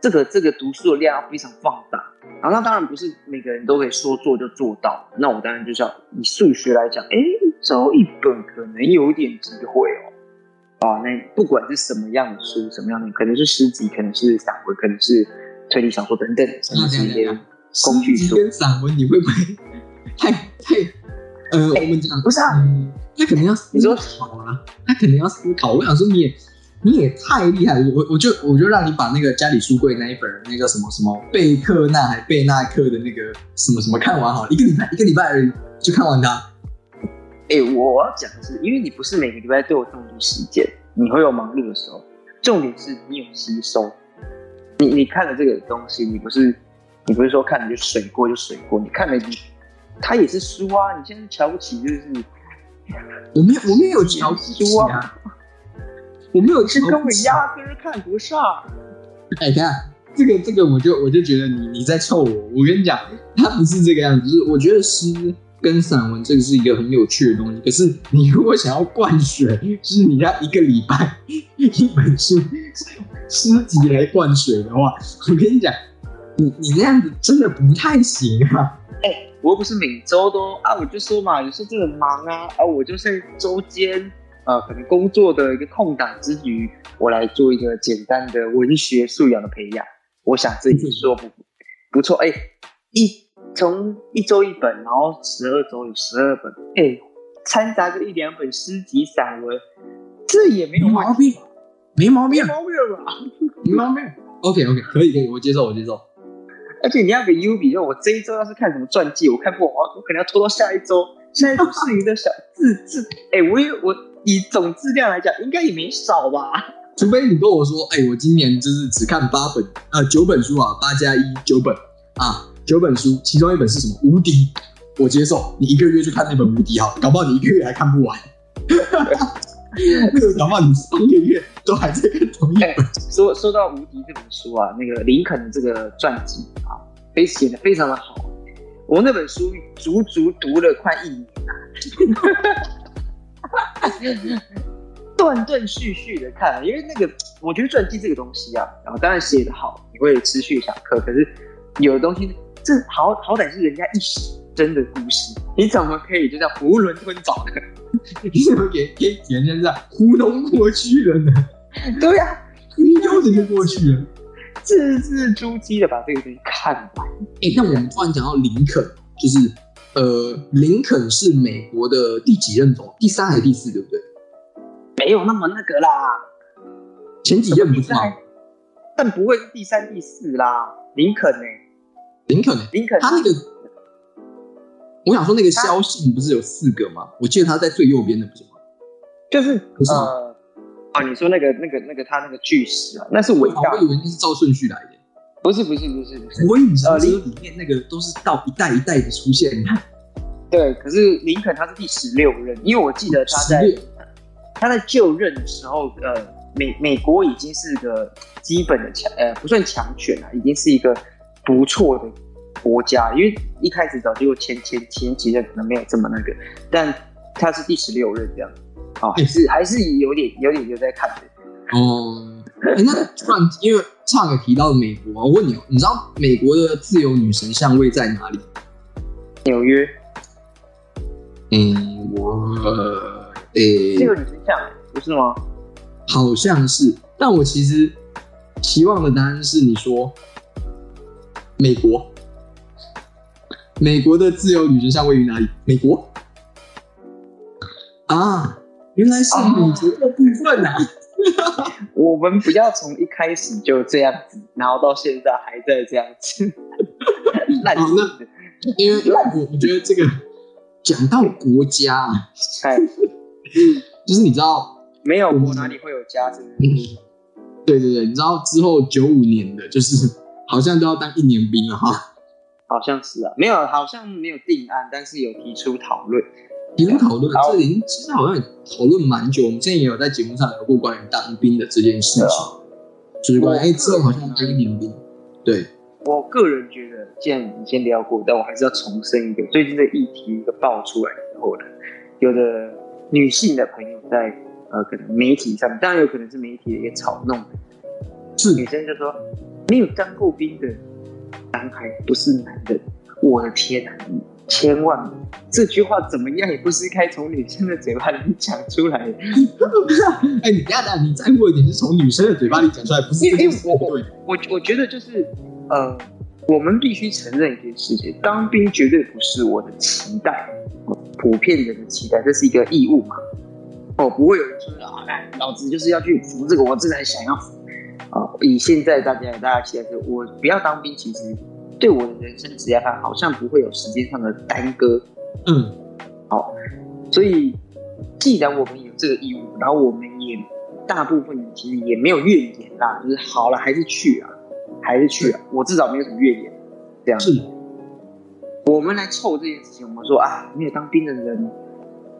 这个这个读书的量要非常放大。然后那当然不是每个人都可以说做就做到，那我当然就是要以数学来讲，哎，一周一本可能有点机会哦。啊，那不管是什么样的书，什么样的，可能是诗集，可能是散文，可能是推理小说等等，甚至是一些工具书跟散文，你会不会太太呃，我们讲不是啊？他可能要思考啊，他可能要思考。我想说，你也你也太厉害了，我我就我就让你把那个家里书柜那一本那个什么什么贝克纳还贝纳克的那个什么什么看完好，一个礼拜一个礼拜而已就看完它。哎，我要讲的是，因为你不是每个礼拜都有这么多时间，你会有忙碌的时候。重点是你有吸收，你你看了这个东西，你不是你不是说看了就水过就水过，你看了你它也是书啊。你现在瞧不起就是，我没有我没有瞧不起书啊，我没有，去根本压根看不上。哎，看这个这个，我就我就觉得你你在臭我。我跟你讲，他不是这个样子，就是我觉得诗。跟散文这个是一个很有趣的东西，可是你如果想要灌水，就是你要一个礼拜一本书 诗集来灌水的话，我跟你讲，你你那样子真的不太行啊！哎，我又不是每周都啊，我就说嘛，有时候真的忙啊，啊，我就是周间呃，可能工作的一个空档之余，我来做一个简单的文学素养的培养，我想这也说不不错，哎，一。从一周一本，然后十二周有十二本，哎，掺杂着一两本诗集散文，这也没有毛病，没毛病，没毛病吧？没毛病。OK OK，可以可以，我接受我接受。而且你要给 U 比，就我这一周要是看什么传记，我看不完，我可能要拖到下一周。下一周是你的小字字，哎，我也我以总质量来讲，应该也没少吧？除非你跟我说，哎，我今年就是只看八本，呃，九本书啊，八加一九本啊。九本书，其中一本是什么？无敌，我接受。你一个月就看那本无敌好，搞不好你一个月还看不完。搞不好你三个月都还在看同一本。说说到无敌这本书啊，那个林肯的这个传记啊，非写的非常的好。我那本书足足读了快一年啊，断断续续的看，因为那个我觉得传记这个东西啊，然后当然写的好，你会持续想课，可是有的东西。这好好歹是人家一生的故事，你怎么可以就这样囫囵吞枣呢？你怎么给给人家这样糊弄过去了呢？对呀，一溜子就过去了，字字珠玑的把这个东西看完。哎，那我们突然讲到林肯，就是呃，林肯是美国的第几任总？第三还是第四？对不对？没有那么那个啦，前几任不是吗，但不会是第三、第四啦。林肯呢？林肯，林肯，他那个，我想说那个肖信不是有四个吗？我记得他在最右边的不是吗？就是不是呃，啊，你说那个那个那个他那个巨石啊，那是伟大，我以为那是照顺序来的，不是不是不是不是，我以为呃里面那个都是到一代一代的出现，对，可是林肯他是第十六任，因为我记得他在他在就任的时候，呃，美美国已经是个基本的强，呃，不算强权了，已经是一个。不错的国家，因为一开始早就前前前几任可能没有这么那个，但他是第十六任这样，啊，还是还是有点有点有在看的。哦，哎，那突然因为唱有提到美国，我问你哦，你知道美国的自由女神像位在哪里？纽约。嗯，我诶，自由女神像不是吗？好像是，但我其实期望的答案是你说。美国，美国的自由女神像位于哪里？美国啊，原来是美国的部分啊！我们不要从一开始就这样子，然后到现在还在这样子。那因为我我觉得这个讲到国家，哎，就是你知道，没有我哪里会有家？真的，对对对，你知道之后九五年的，就是。好像都要当一年兵了哈，好像是啊，没有，好像没有定案，但是有提出讨论，提出讨论，这已经其实好像讨论蛮久。我们之前也有在节目上聊过关于当兵的这件事情，就是关于哎之后好像当一年兵。对，我个人觉得，既然你先聊过，但我还是要重申一个，最近的议题一个爆出来之后呢，有的女性的朋友在呃可能媒体上，当然有可能是媒体的一个嘲弄，是女生就说。没有当过兵的男孩不是男人，我的天哪！千万这句话怎么样也不是该从女生的嘴巴里讲出来的。哎，你等下，你在乎的点是从女生的嘴巴里讲出来，不是？因为我我我我觉得就是呃，我们必须承认一件事情：当兵绝对不是我的期待，普遍人的期待，这是一个义务嘛。哦，不会有人说啊，老子就是要去服这个，我自然想要服。啊，以现在大家大家期待是，我不要当兵，其实对我的人生职业上好像不会有时间上的耽搁。嗯，好，所以既然我们有这个义务，然后我们也大部分其实也没有怨言啦，就是好了还是去啊，还是去啊，我至少没有什么怨言。这样是，我们来凑这件事情，我们说啊，没有当兵的人，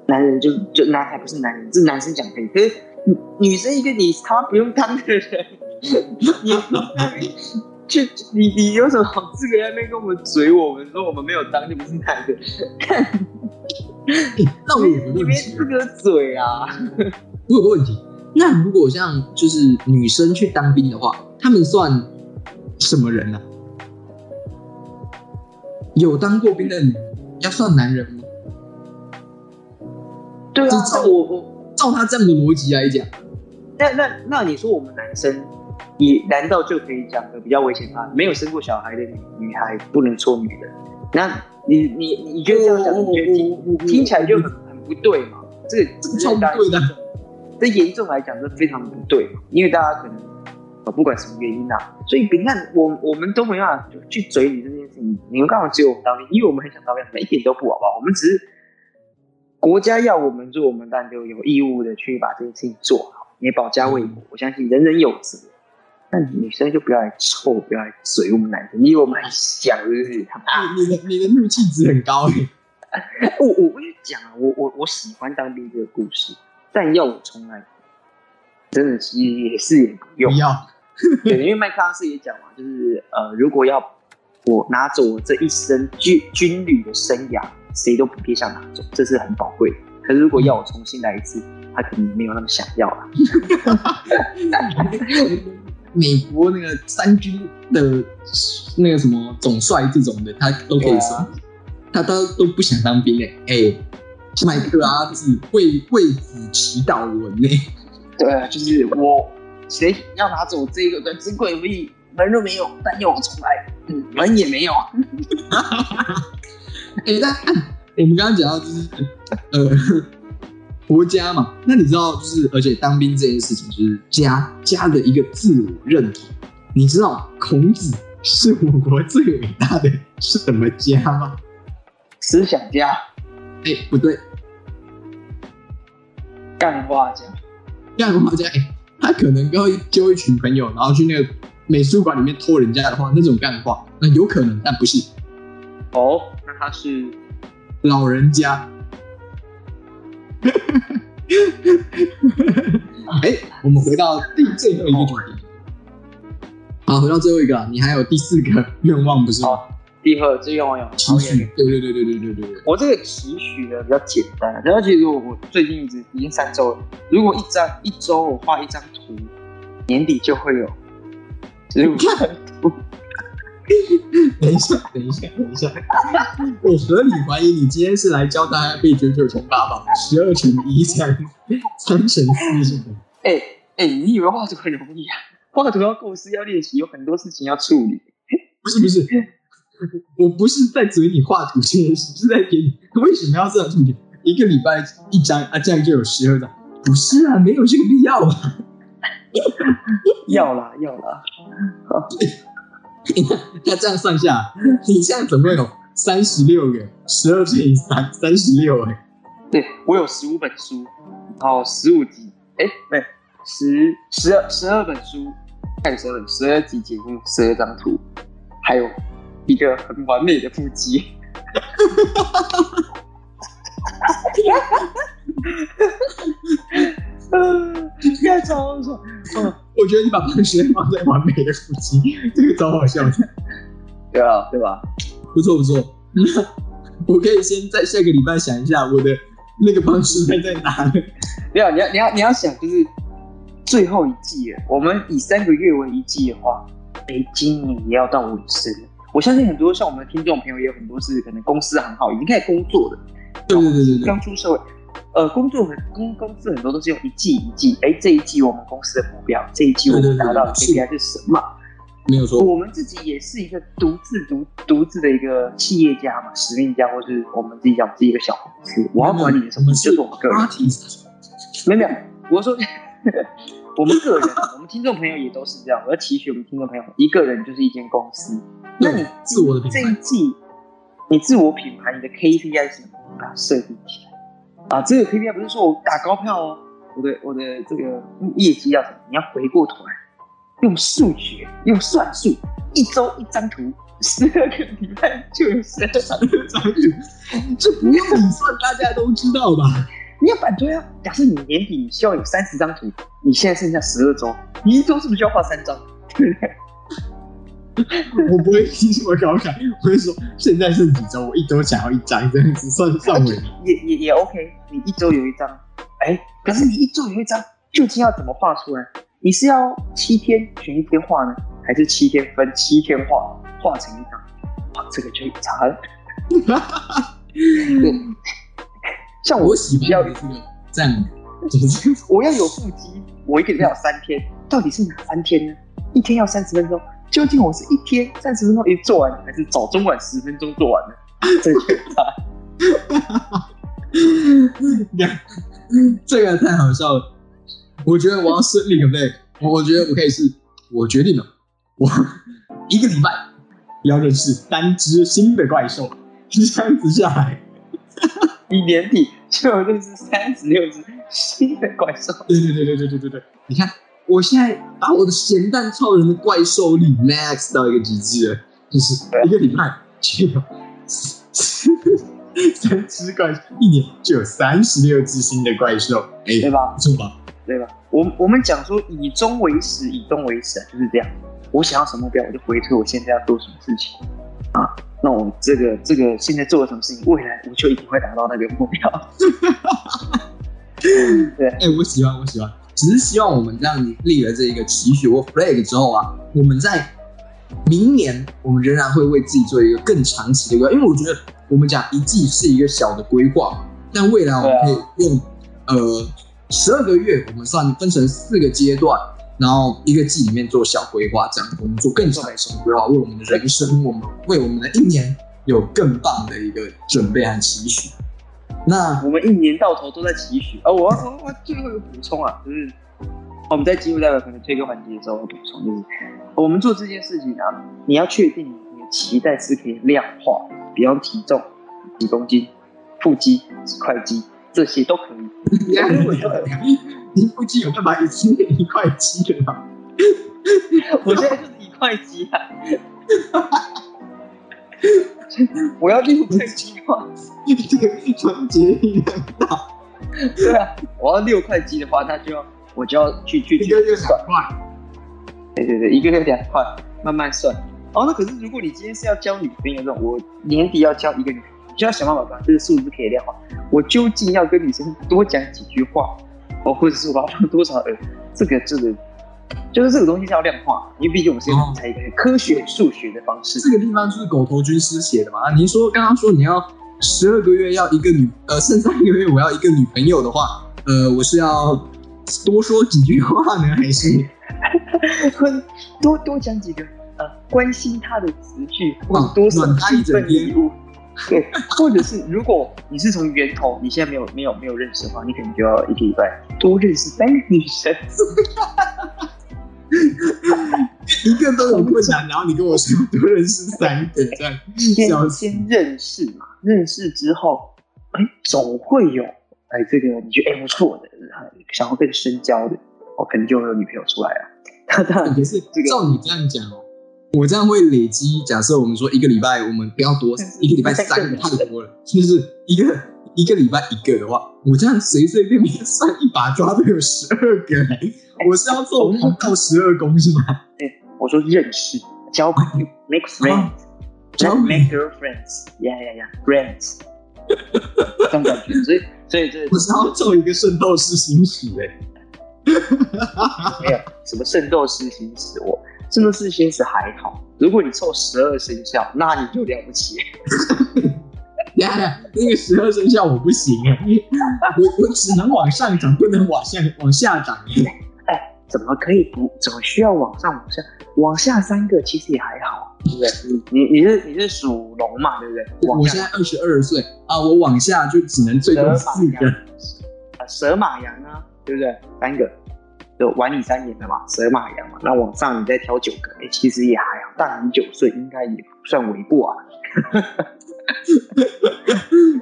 男人就就男孩不是男人，是男生讲可以，可是女生一个你他妈不用当的人。你 去你你有什么好资格在那边跟我们嘴？我们说我们没有当就不是男的。那我有个问题，资格嘴啊！我有个问题，那如果像就是女生去当兵的话，他们算什么人呢？有当过兵的女要算男人吗？对啊，照我我照他这样的逻辑来讲，那那那你说我们男生？你难道就可以讲的比较危险吗？没有生过小孩的女女孩不能做女人？那你你你觉得这样讲，你觉得听听起来就很很不对嘛？这个这个超不对的。这严重来讲，是非常不对嘛？因为大家可能啊不管什么原因啊，所以你看我我们都没办法去追你这件事情。你们干嘛只有我们当兵？因为我们很想当兵，一点都不好不好？我们只是国家要我们做，我们当然就有义务的去把这件事情做好，也保家卫国。我相信人人有责。那女生就不要来臭，不要来嘴我们男生，因为我们很香，是不是？你的你的怒气值很高 我！我我跟你讲啊，我我我喜欢当兵这个故事，但要我重来，真的是也是也不用。不要，对，因为麦克阿瑟也讲嘛，就是呃，如果要我拿走我这一生军军旅的生涯，谁都不必想拿走，这是很宝贵的。可是如果要我重新来一次，他可能没有那么想要了。美国那个三军的那个什么总帅这种的，他都可以说，他都都不想当兵哎哎，麦克阿瑟为为子祈祷文呢？对啊，就是我谁要拿走这个的珍贵武器，门都没有，但要我重来，嗯，门也没有。哎，那我们刚刚讲到就是呃。国家嘛，那你知道，就是而且当兵这件事情，就是家家的一个自我认同。你知道孔子是我国最伟大的什么家吗？思想家？哎，不对，干画家。干画家，哎，他可能会揪一群朋友，然后去那个美术馆里面偷人家的画，那种干画，那有可能，但不是。哦，那他是老人家。哎，我们回到第最后一个主题。好，回到最后一个，你还有第四个愿望不是？吗，第二这愿望有期许。对对对对对对对对。我这个期许呢比较简单，然后其实我我最近一直已经三周了。如果一张一周我画一张图，年底就会有十五张图。等一下，等一下，等一下！我合理怀疑你今天是来教大家背九九乘法宝，十二乘一三三乘四是吗？哎哎，你以为画图很容易啊？画图要构思，要练习，有很多事情要处理。不是不是，我不是在嘴你画图这件事，是在给你为什么要这样处理？一个礼拜一张啊，这样就有十二张？不是啊，没有这个必要啊！要 啦要啦，好。那这样算下，你现在总共有三十六个，十二乘以三，三十六哎。对我有十五本书，然后十五集，哎，对，十十二十二本书，看十二十二集节目，十二张图，还有一个很完美的腹肌。嗯，太超了！嗯，我觉得你把胖时间放在完美的腹肌，这个超好笑的。对啊，对吧？不错不错。我可以先在下个礼拜想一下我的那个胖时间在哪。没有，你要你要你要想，就是最后一季了。我们以三个月为一季的话，哎，今年也要到尾声。我相信很多像我们的听众朋友也有很多是可能公司很好，已经开始工作的，对对对对对，刚出社会，呃，工作很公公司很多都是用一季一季，哎，这一季我们公司的目标，这一季我们达到的 KPI 是什么？没有错，我们自己也是一个独自独独自的一个企业家嘛，使命家，或是我们自己讲自己一个小公司，我要管理的什么就是我们个人。没有没有，我说 我们个人，我们听众朋友也都是这样。我要提醒我们听众朋友，一个人就是一间公司。那你自我的品牌，这一季你自我品牌，你的 KPI 是什么？把它设定起来啊！这个 KPI 不是说我打高票哦，我的我的这个业绩要什么？你要回过头来。用数学，用算术，一周一张图，十二个礼拜就有十二张图。这不用你 算，大家都知道吧？你要反推啊！假设你年底你需要有三十张图，你现在剩下十二周，你一周是不是就要画三张？对不对？我不会提这么高感，我会说现在剩几周，我一周想要一张这样子算算尾。也也也 OK，你一周有一张，哎，可是你一周有一张，究竟要怎么画出来？你是要七天选一天画呢，还是七天分七天画画成一张？哇，这个就有差了。像我喜欢要这个这样，我要有腹肌，我一个礼拜有三天，到底是哪三天呢？一天要三十分钟，究竟我是一天三十分钟一做完，还是早中晚十分钟做完呢？这个差。这个太好笑了。我觉得我要设立个 flag，我我觉得我可以是，我决定了，我一个礼拜要认识三只新的怪兽，这样子下来，你年底就要认识三十六只新的怪兽。对对对对对对对对，你看，我现在把我的咸蛋超人的怪兽力 max 到一个极致了，就是一个礼拜就有三只怪兽，一年就有三十六只新的怪兽，哎，对吧？不错吧？对吧？我我们讲说以终为始，以终为始啊，就是这样。我想要什么目标，我就回推我现在要做什么事情啊。那我这个这个现在做了什么事情，未来我就一定会达到那个目标。对，哎，我喜欢，我喜欢。只是希望我们这样立了这一个期许或 flag 之后啊，我们在明年我们仍然会为自己做一个更长期的一个。因为我觉得我们讲一季是一个小的规划，但未来我们可以用呃。十二个月，我们算分成四个阶段，然后一个季里面做小规划，这样我们做更长的规划，为我们的人生，我们为我们的一年有更棒的一个准备和期许。那我们一年到头都在期许啊！我我我最后有补充啊，就是我们在进入到可能推歌环节的时候补充，就是我们做这件事情啊，你要确定你的期待是可以量化，比方体重几公斤、腹肌几块肌。这些都可以。你腹肌有办法一次一块肌的吗？我现在就是一块肌啊！我要六块肌的话，这个团结力量大。对啊，我要六块鸡的话，那就要我就要去去一个月两块。对对对，一个月两块，慢慢算。哦，那可是如果你今天是要交女朋友这种，我年底要交一个女。就要想办法把这个数字可以量化。我究竟要跟女生多讲几句话，哦，或者是我要放多少呃，这个这个就是这个东西是要量化，因为毕竟我们是用才一个科学数学的方式。这个地方就是狗头军师写的嘛？您说刚刚说你要十二个月要一个女，呃，剩三个月我要一个女朋友的话，呃，我是要多说几句话呢，还是 多多讲几个呃关心她的词句，或者多送几份礼物？对，或者是如果你是从源头，你现在没有没有没有认识的话，你可能就要一个礼拜多认识三个女生，一个都有困难，然后你跟我说多认识三个，这样先先认识嘛，认识之后，哎，总会有哎这个你觉得哎不错的，想要更深交的，哦，可能就会有女朋友出来了。当 然也是照你这样讲哦。我这样会累积。假设我们说一个礼拜，我们不要多，一个礼拜三个太多了。就是一个一个礼拜一个的话，我这样随随便便算一把抓都有十二个。我是要做红到十二宫是吗？对，我说认识交朋友，make friends，not make girlfriends，yeah yeah yeah，friends，这种感觉。所以所以这我是要做一个圣斗士星矢哎，没有什么圣斗士星矢我。圣斗士星矢还好，如果你凑十二生肖，那你就了不起。那个十二生肖我不行哎，我我只能往上涨，不能往下往下涨哎。哎，怎么可以不？怎么需要往上往下？往下三个其实也还好，对不对？你你是你是属龙嘛，对不对？我现在二十二岁啊，我往下就只能最多四个。蛇马羊啊，对不对？三个，就晚你三年的嘛，蛇马羊嘛。那往上你再挑九个，哎，其实也还好。大你九岁应该也不算为过啊。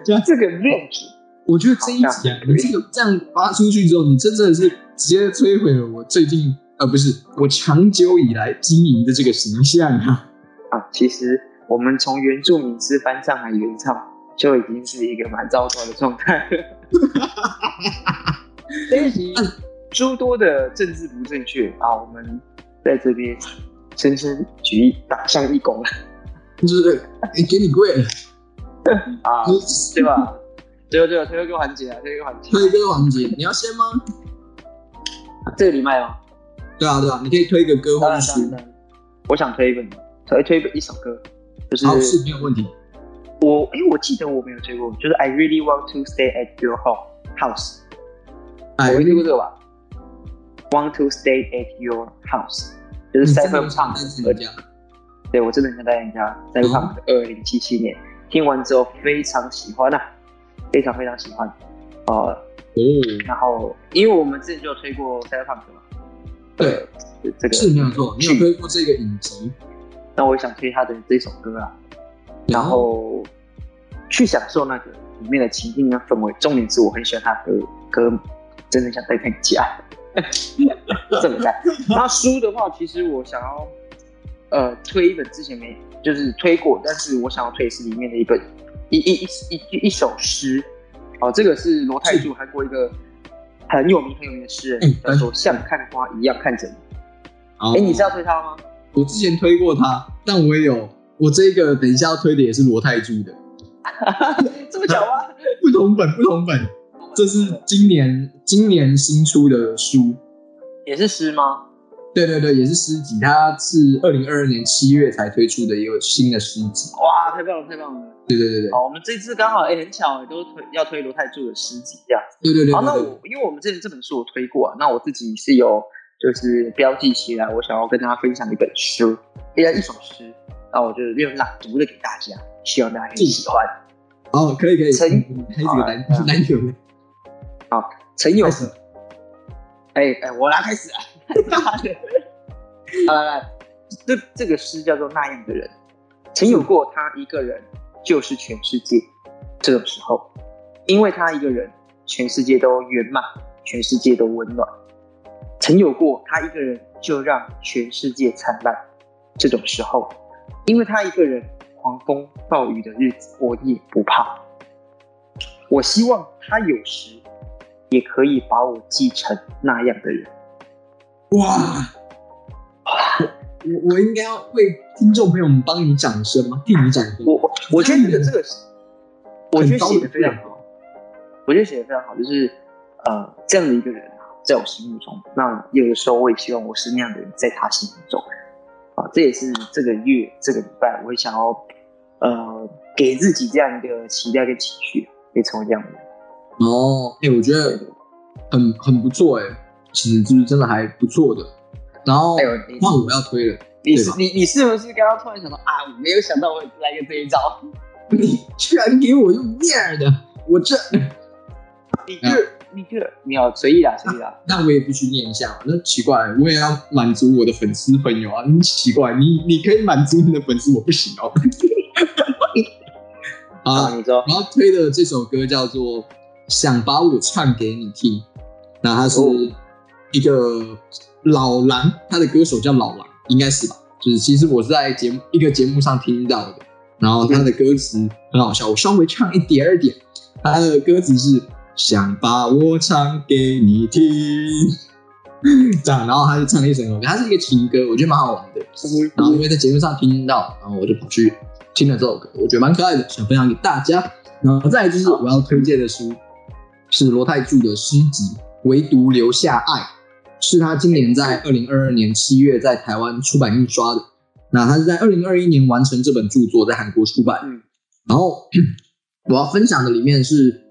就 这个 range，我觉得这一集啊，你这个这样发出去之后，你真的是直接摧毁了我最近呃，不是我长久以来经营的这个形象啊。啊，其实我们从原住民吃翻上海原唱，就已经是一个蛮糟糕的状态。这一集诸多的政治不正确啊，我们在这边深深举一打上一躬了。就是哎，给你跪了 啊，对吧？最后最后推个环节啊，推个环节，推个环节，你要先吗？这个礼拜吗？对啊对啊，你可以推一个歌或者书。我想推一本，推推一本一首歌，就是好是没有问题。我哎，我记得我没有推过，就是 I really want to stay at your home house。我没听过这个吧？Want to stay at your house，就是 Cyber 唱的歌。对我真的很想带人家在看二零七七年听完之后非常喜欢啊，非常非常喜欢，呃，然后因为我们之前就有推过 Cyberpunk 嘛，对，这个是没有错，你有推过这个影集，那我也想推他的这首歌啊，然后去享受那个里面的情境跟氛围。重点是我很喜欢他的歌，真的想带回家，这么干。那书的话，其实我想要。呃，推一本之前没就是推过，但是我想要推是里面的一本一一一一一首诗，哦，这个是罗泰柱，韩国一个很有名很有名的诗人，叫做像看花一样看着你。哎，你是要推他吗？我之前推过他，但我也有我这个等一下要推的也是罗泰柱的，这么巧吗？不同本不同本，这是今年今年新出的书，也是诗吗？对对对，也是诗集，它是二零二二年七月才推出的一个新的诗集。哇，太棒了，太棒了！对对对对，好，我们这次刚好哎很巧，都推要推罗泰柱的诗集这样。对对对。好，那我因为我们之前这本书我推过啊，那我自己是有就是标记起来，我想要跟大家分享一本书，一一首诗，那我就用朗读的给大家，希望大家喜欢。哦，可以可以。陈，开这个篮篮球的。好，陈友。哎哎，我来开始啊。来来，这这个诗叫做那样的人，曾有过他一个人就是全世界。这种时候，因为他一个人，全世界都圆满，全世界都温暖。曾有过他一个人就让全世界灿烂。这种时候，因为他一个人，狂风暴雨的日子我也不怕。我希望他有时也可以把我记成那样的人。哇！我我应该要为听众朋友们帮你掌声吗？替你掌声。我我觉得这个这个，我觉得写的非常好。我觉得写的非常好，就是呃这样的一个人啊，在我心目中，那有的时候我也希望我是那样的人，在他心目中啊，这也是这个月这个礼拜，我会想要呃给自己这样一个期待跟情绪，可以成为这样的人。哦，哎，我觉得很很不错，哎。其实就是真的还不错的，然后换我要推了，你是你你是不是刚刚突然想到啊？我没有想到我来个这一招，你居然给我用念的，我这 你这你这你要随意啦随意啦，那我也必须念一下，那奇怪，我也要满足我的粉丝朋友啊，你奇怪，你你可以满足你的粉丝，我不行哦。啊，你说，然后推的这首歌叫做《想把我唱给你听》，那他是。一个老狼，他的歌手叫老狼，应该是吧？就是其实我是在节目一个节目上听到的，然后他的歌词很好笑，我稍微唱一点儿点。他的歌词是想把我唱给你听，这样，然后他就唱了一首歌，他是一个情歌，我觉得蛮好玩的。然后因为在节目上听到，然后我就跑去听了这首歌，我觉得蛮可爱的，想分享给大家。然后再就是我要推荐的书是罗泰柱的诗集《唯独留下爱》。是他今年在二零二二年七月在台湾出版印刷的。那他是在二零二一年完成这本著作，在韩国出版。嗯，然后 我要分享的里面是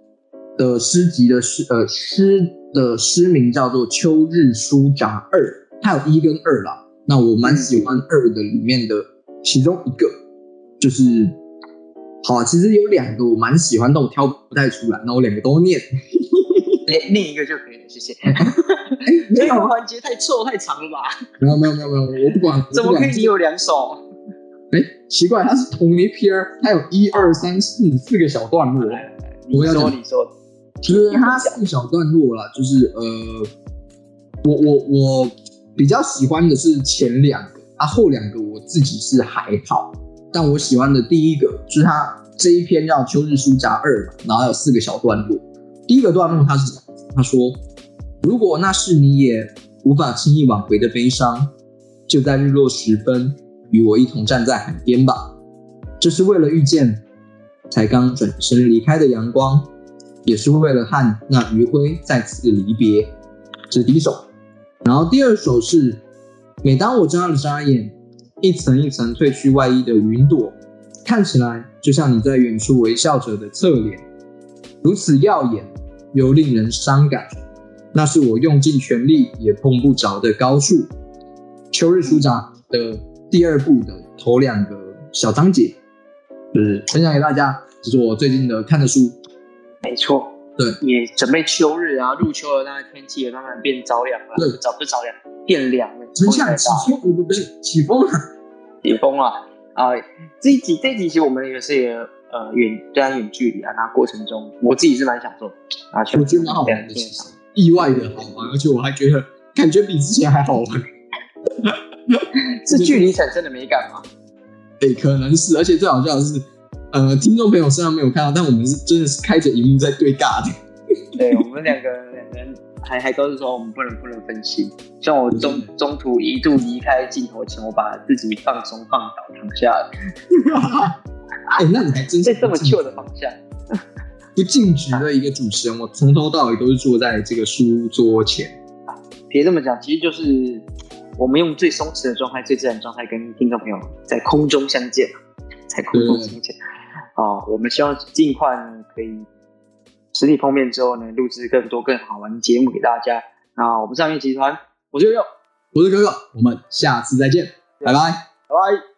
的诗集的诗，呃，诗的诗名叫做《秋日书札二》，它有一跟二啦。那我蛮喜欢二的里面的其中一个，就是好啊，其实有两个我蛮喜欢，但我挑不太出来。那我两个都念，另另一个就可以了，谢谢。这个环节太臭太长了吧？没有没有没有没有，我不管，怎么可以你你有两首？哎，奇怪，它是同一篇儿，它有一二三四四个小段落，你我要你说，其实它四个小段落啦，就是呃，我我我比较喜欢的是前两个，啊后两个我自己是还好，但我喜欢的第一个就是他这一篇叫《秋日书札二》，然后有四个小段落，第一个段落他是他说，如果那是你也无法轻易挽回的悲伤，就在日落时分。与我一同站在海边吧，这是为了遇见才刚转身离开的阳光，也是为了和那余晖再次离别。这是第一首，然后第二首是，每当我眨了眨眼，一层一层褪去外衣的云朵，看起来就像你在远处微笑着的侧脸，如此耀眼又令人伤感。那是我用尽全力也碰不着的高处。秋日书札的。第二部的头两个小章节，就是分享给大家，这是我最近的看的书。没错，对，也准备秋日啊，入秋了，那天气也慢慢变着凉了，对，早不着凉，变凉了，真像起风，不不是起风了，起风了啊！这一集这一集其实我们也是呃远对它远距离啊，那过程中我自己是蛮享受啊，我觉得蛮好玩的，意外的好玩，而且我还觉得感觉比之前还好玩。是距离产生的美感吗？对，可能是，而且最好笑的是，呃，听众朋友虽然没有看到，但我们是真的是开着荧幕在对尬的。对我们两个两个人还还都是说我们不能不能分心，像我中中途一度离开镜头前，我把自己放松放倒躺下了。哎，那你还真在这么旧的方向，不尽职的一个主持人，我从头到尾都是坐在这个书桌前。别这么讲，其实就是。我们用最松弛的状态、最自然状态跟听众朋友在空中相见，在空中相见。哦，我们希望尽快可以实体碰面之后呢，录制更多更好玩的节目给大家。那我们上面集团，我是悠悠，我是哥哥，我们下次再见，拜拜，拜拜。